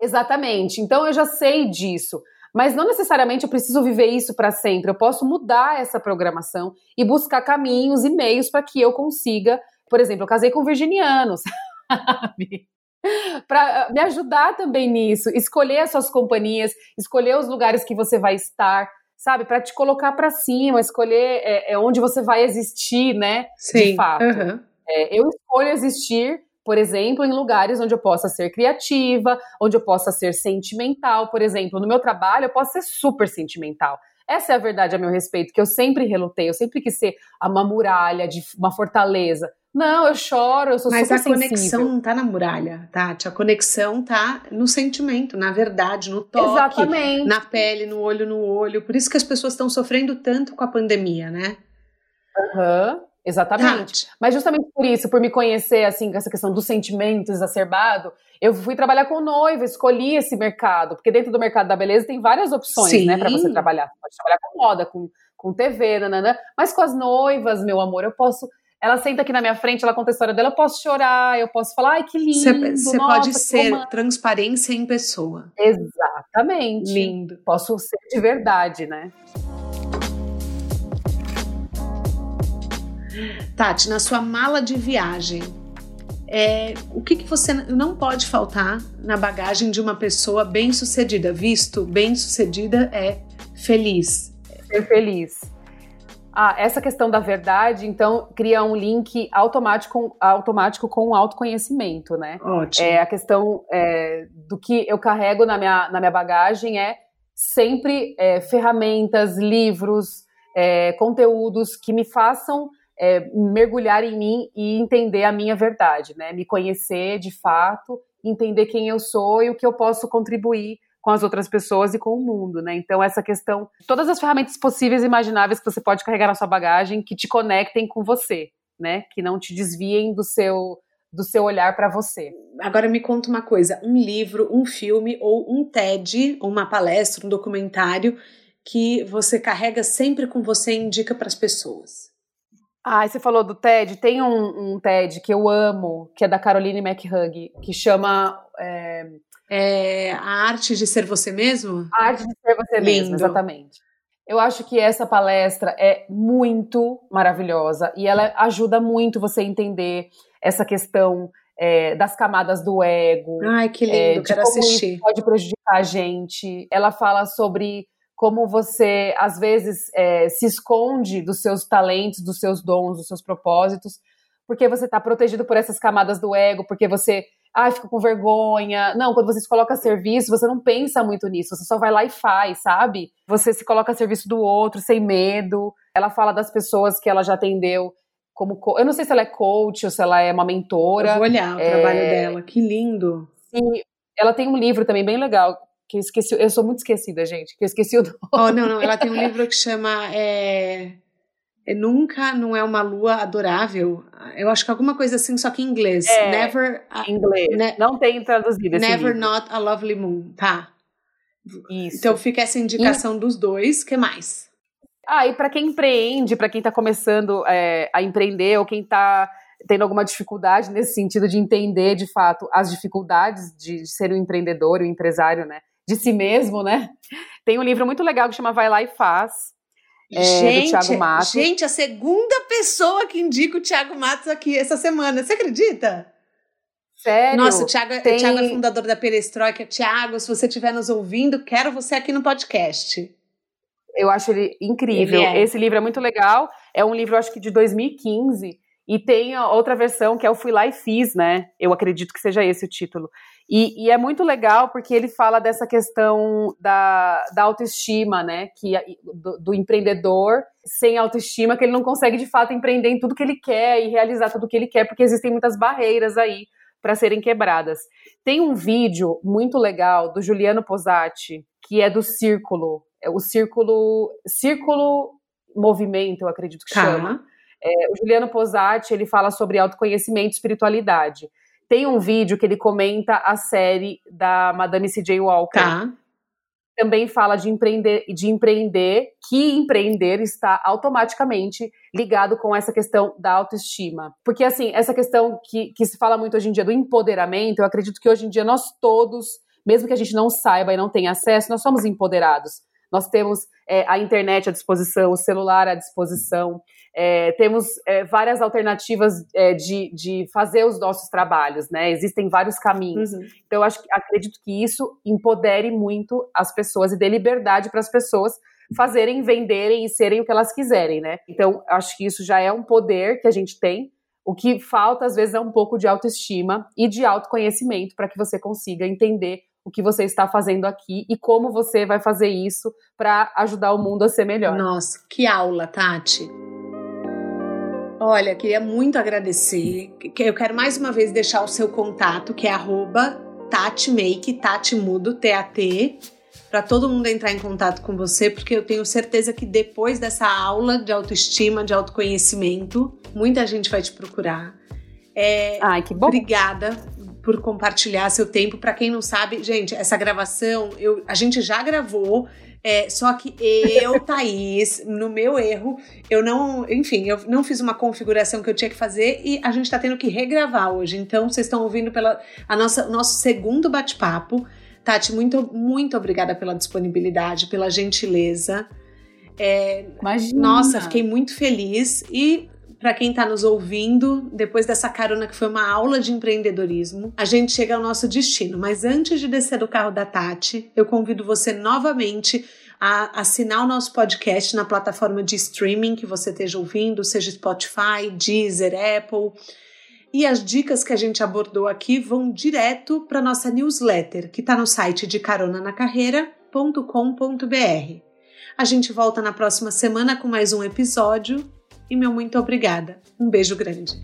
Exatamente. Então eu já sei disso. Mas não necessariamente eu preciso viver isso para sempre. Eu posso mudar essa programação e buscar caminhos e meios para que eu consiga. Por exemplo, eu casei com virginianos, sabe? para me ajudar também nisso, escolher as suas companhias, escolher os lugares que você vai estar, sabe, para te colocar para cima, escolher é, é, onde você vai existir, né? Sim, de fato. Uhum. É, eu escolho existir por exemplo, em lugares onde eu possa ser criativa, onde eu possa ser sentimental, por exemplo, no meu trabalho eu posso ser super sentimental. Essa é a verdade a meu respeito, que eu sempre relutei, eu sempre quis ser uma muralha, de uma fortaleza. Não, eu choro, eu sou Mas super sensível. Mas a conexão não tá na muralha, Tati. A conexão tá no sentimento, na verdade, no toque, Exatamente. na pele, no olho no olho. Por isso que as pessoas estão sofrendo tanto com a pandemia, né? Aham. Uhum. Exatamente. Mas justamente por isso, por me conhecer, assim, com essa questão do sentimento exacerbado, eu fui trabalhar com noiva, escolhi esse mercado, porque dentro do mercado da beleza tem várias opções, Sim. né, para você trabalhar. Você pode trabalhar com moda, com, com TV, nanana, mas com as noivas, meu amor, eu posso. Ela senta aqui na minha frente, ela conta a história dela, eu posso chorar, eu posso falar, ai, que lindo. Você pode ser transparência em pessoa. Exatamente. Lindo. Posso ser de verdade, né? Tati, na sua mala de viagem, é, o que, que você não pode faltar na bagagem de uma pessoa bem-sucedida? Visto, bem-sucedida é feliz. Ser feliz. Ah, essa questão da verdade, então, cria um link automático, automático com o autoconhecimento, né? Ótimo. É, a questão é, do que eu carrego na minha, na minha bagagem é sempre é, ferramentas, livros, é, conteúdos que me façam é, mergulhar em mim e entender a minha verdade, né? Me conhecer de fato, entender quem eu sou e o que eu posso contribuir com as outras pessoas e com o mundo, né? Então essa questão, todas as ferramentas possíveis e imagináveis que você pode carregar na sua bagagem que te conectem com você, né? Que não te desviem do seu do seu olhar para você. Agora me conta uma coisa, um livro, um filme ou um TED, uma palestra, um documentário que você carrega sempre com você e indica para as pessoas. Ah, você falou do TED. Tem um, um, TED que eu amo, que é da Caroline McHugh, que chama. É... É a arte de ser você mesmo? A arte de ser você Lindo. mesmo, exatamente. Eu acho que essa palestra é muito maravilhosa e ela ajuda muito você a entender essa questão é, das camadas do ego. Ai, que lindo, é, quero assistir. pode prejudicar a gente. Ela fala sobre como você, às vezes, é, se esconde dos seus talentos, dos seus dons, dos seus propósitos, porque você está protegido por essas camadas do ego, porque você ah, fica com vergonha. Não, quando você se coloca a serviço, você não pensa muito nisso, você só vai lá e faz, sabe? Você se coloca a serviço do outro, sem medo. Ela fala das pessoas que ela já atendeu como. Eu não sei se ela é coach ou se ela é uma mentora. Eu vou olhar o é... trabalho dela, que lindo. Sim, ela tem um livro também bem legal. Que eu esqueci, eu sou muito esquecida, gente, que eu esqueci o nome. Oh, não, não, ela tem um livro que chama é, é Nunca Não É Uma Lua Adorável. Eu acho que alguma coisa assim, só que em inglês. É, Never. Em inglês. Ne não tem traduzido esse Never livro. Not a Lovely Moon. Tá. Isso. Então fica essa indicação e... dos dois. que mais? Ah, e para quem empreende, para quem está começando é, a empreender ou quem está tendo alguma dificuldade nesse sentido de entender de fato as dificuldades de ser um empreendedor, um empresário, né? De si mesmo, né? Tem um livro muito legal que chama Vai Lá e Faz. É, gente, do Thiago Matos. gente, a segunda pessoa que indica o Thiago Matos aqui essa semana. Você acredita? Sério? Nossa, o Thiago, tem... o Thiago é fundador da Perestroika. Thiago, se você estiver nos ouvindo, quero você aqui no podcast. Eu acho ele incrível. Ele é. Esse livro é muito legal. É um livro, acho que de 2015. E tem outra versão que é o Fui Lá e Fiz, né? Eu acredito que seja esse o título. E, e é muito legal porque ele fala dessa questão da, da autoestima, né? Que, do, do, empreendedor sem autoestima, que ele não consegue de fato empreender em tudo que ele quer e realizar tudo que ele quer, porque existem muitas barreiras aí para serem quebradas. Tem um vídeo muito legal do Juliano Posati, que é do Círculo, é o círculo, círculo movimento, eu acredito que tá. chama. É, o Juliano Posati, ele fala sobre autoconhecimento e espiritualidade. Tem um vídeo que ele comenta a série da Madame C.J. Walker. Tá. Também fala de empreender, de empreender, que empreender está automaticamente ligado com essa questão da autoestima. Porque, assim, essa questão que, que se fala muito hoje em dia do empoderamento, eu acredito que hoje em dia nós todos, mesmo que a gente não saiba e não tenha acesso, nós somos empoderados. Nós temos é, a internet à disposição, o celular à disposição, é, temos é, várias alternativas é, de, de fazer os nossos trabalhos, né? Existem vários caminhos. Uhum. Então, eu acho, acredito que isso empodere muito as pessoas e dê liberdade para as pessoas fazerem, venderem e serem o que elas quiserem, né? Então, acho que isso já é um poder que a gente tem. O que falta, às vezes, é um pouco de autoestima e de autoconhecimento para que você consiga entender o que você está fazendo aqui e como você vai fazer isso para ajudar o mundo a ser melhor. Nossa, que aula, Tati! Olha, queria muito agradecer. Eu quero mais uma vez deixar o seu contato, que é arroba TatiMake, Tati Mudo, T-A-T, para todo mundo entrar em contato com você, porque eu tenho certeza que depois dessa aula de autoestima, de autoconhecimento, muita gente vai te procurar. É, Ai, que bom. Obrigada por compartilhar seu tempo. Para quem não sabe, gente, essa gravação eu, a gente já gravou. É, só que eu, Thaís, no meu erro, eu não, enfim, eu não fiz uma configuração que eu tinha que fazer e a gente está tendo que regravar hoje. Então, vocês estão ouvindo pela a nossa nosso segundo bate-papo. Tati, muito, muito obrigada pela disponibilidade, pela gentileza. É, Imagina. Nossa, fiquei muito feliz e para quem está nos ouvindo, depois dessa carona que foi uma aula de empreendedorismo, a gente chega ao nosso destino. Mas antes de descer do carro da Tati, eu convido você novamente a assinar o nosso podcast na plataforma de streaming que você esteja ouvindo, seja Spotify, Deezer, Apple. E as dicas que a gente abordou aqui vão direto para nossa newsletter, que está no site de caronanacarreira.com.br. A gente volta na próxima semana com mais um episódio e meu muito obrigada. Um beijo grande.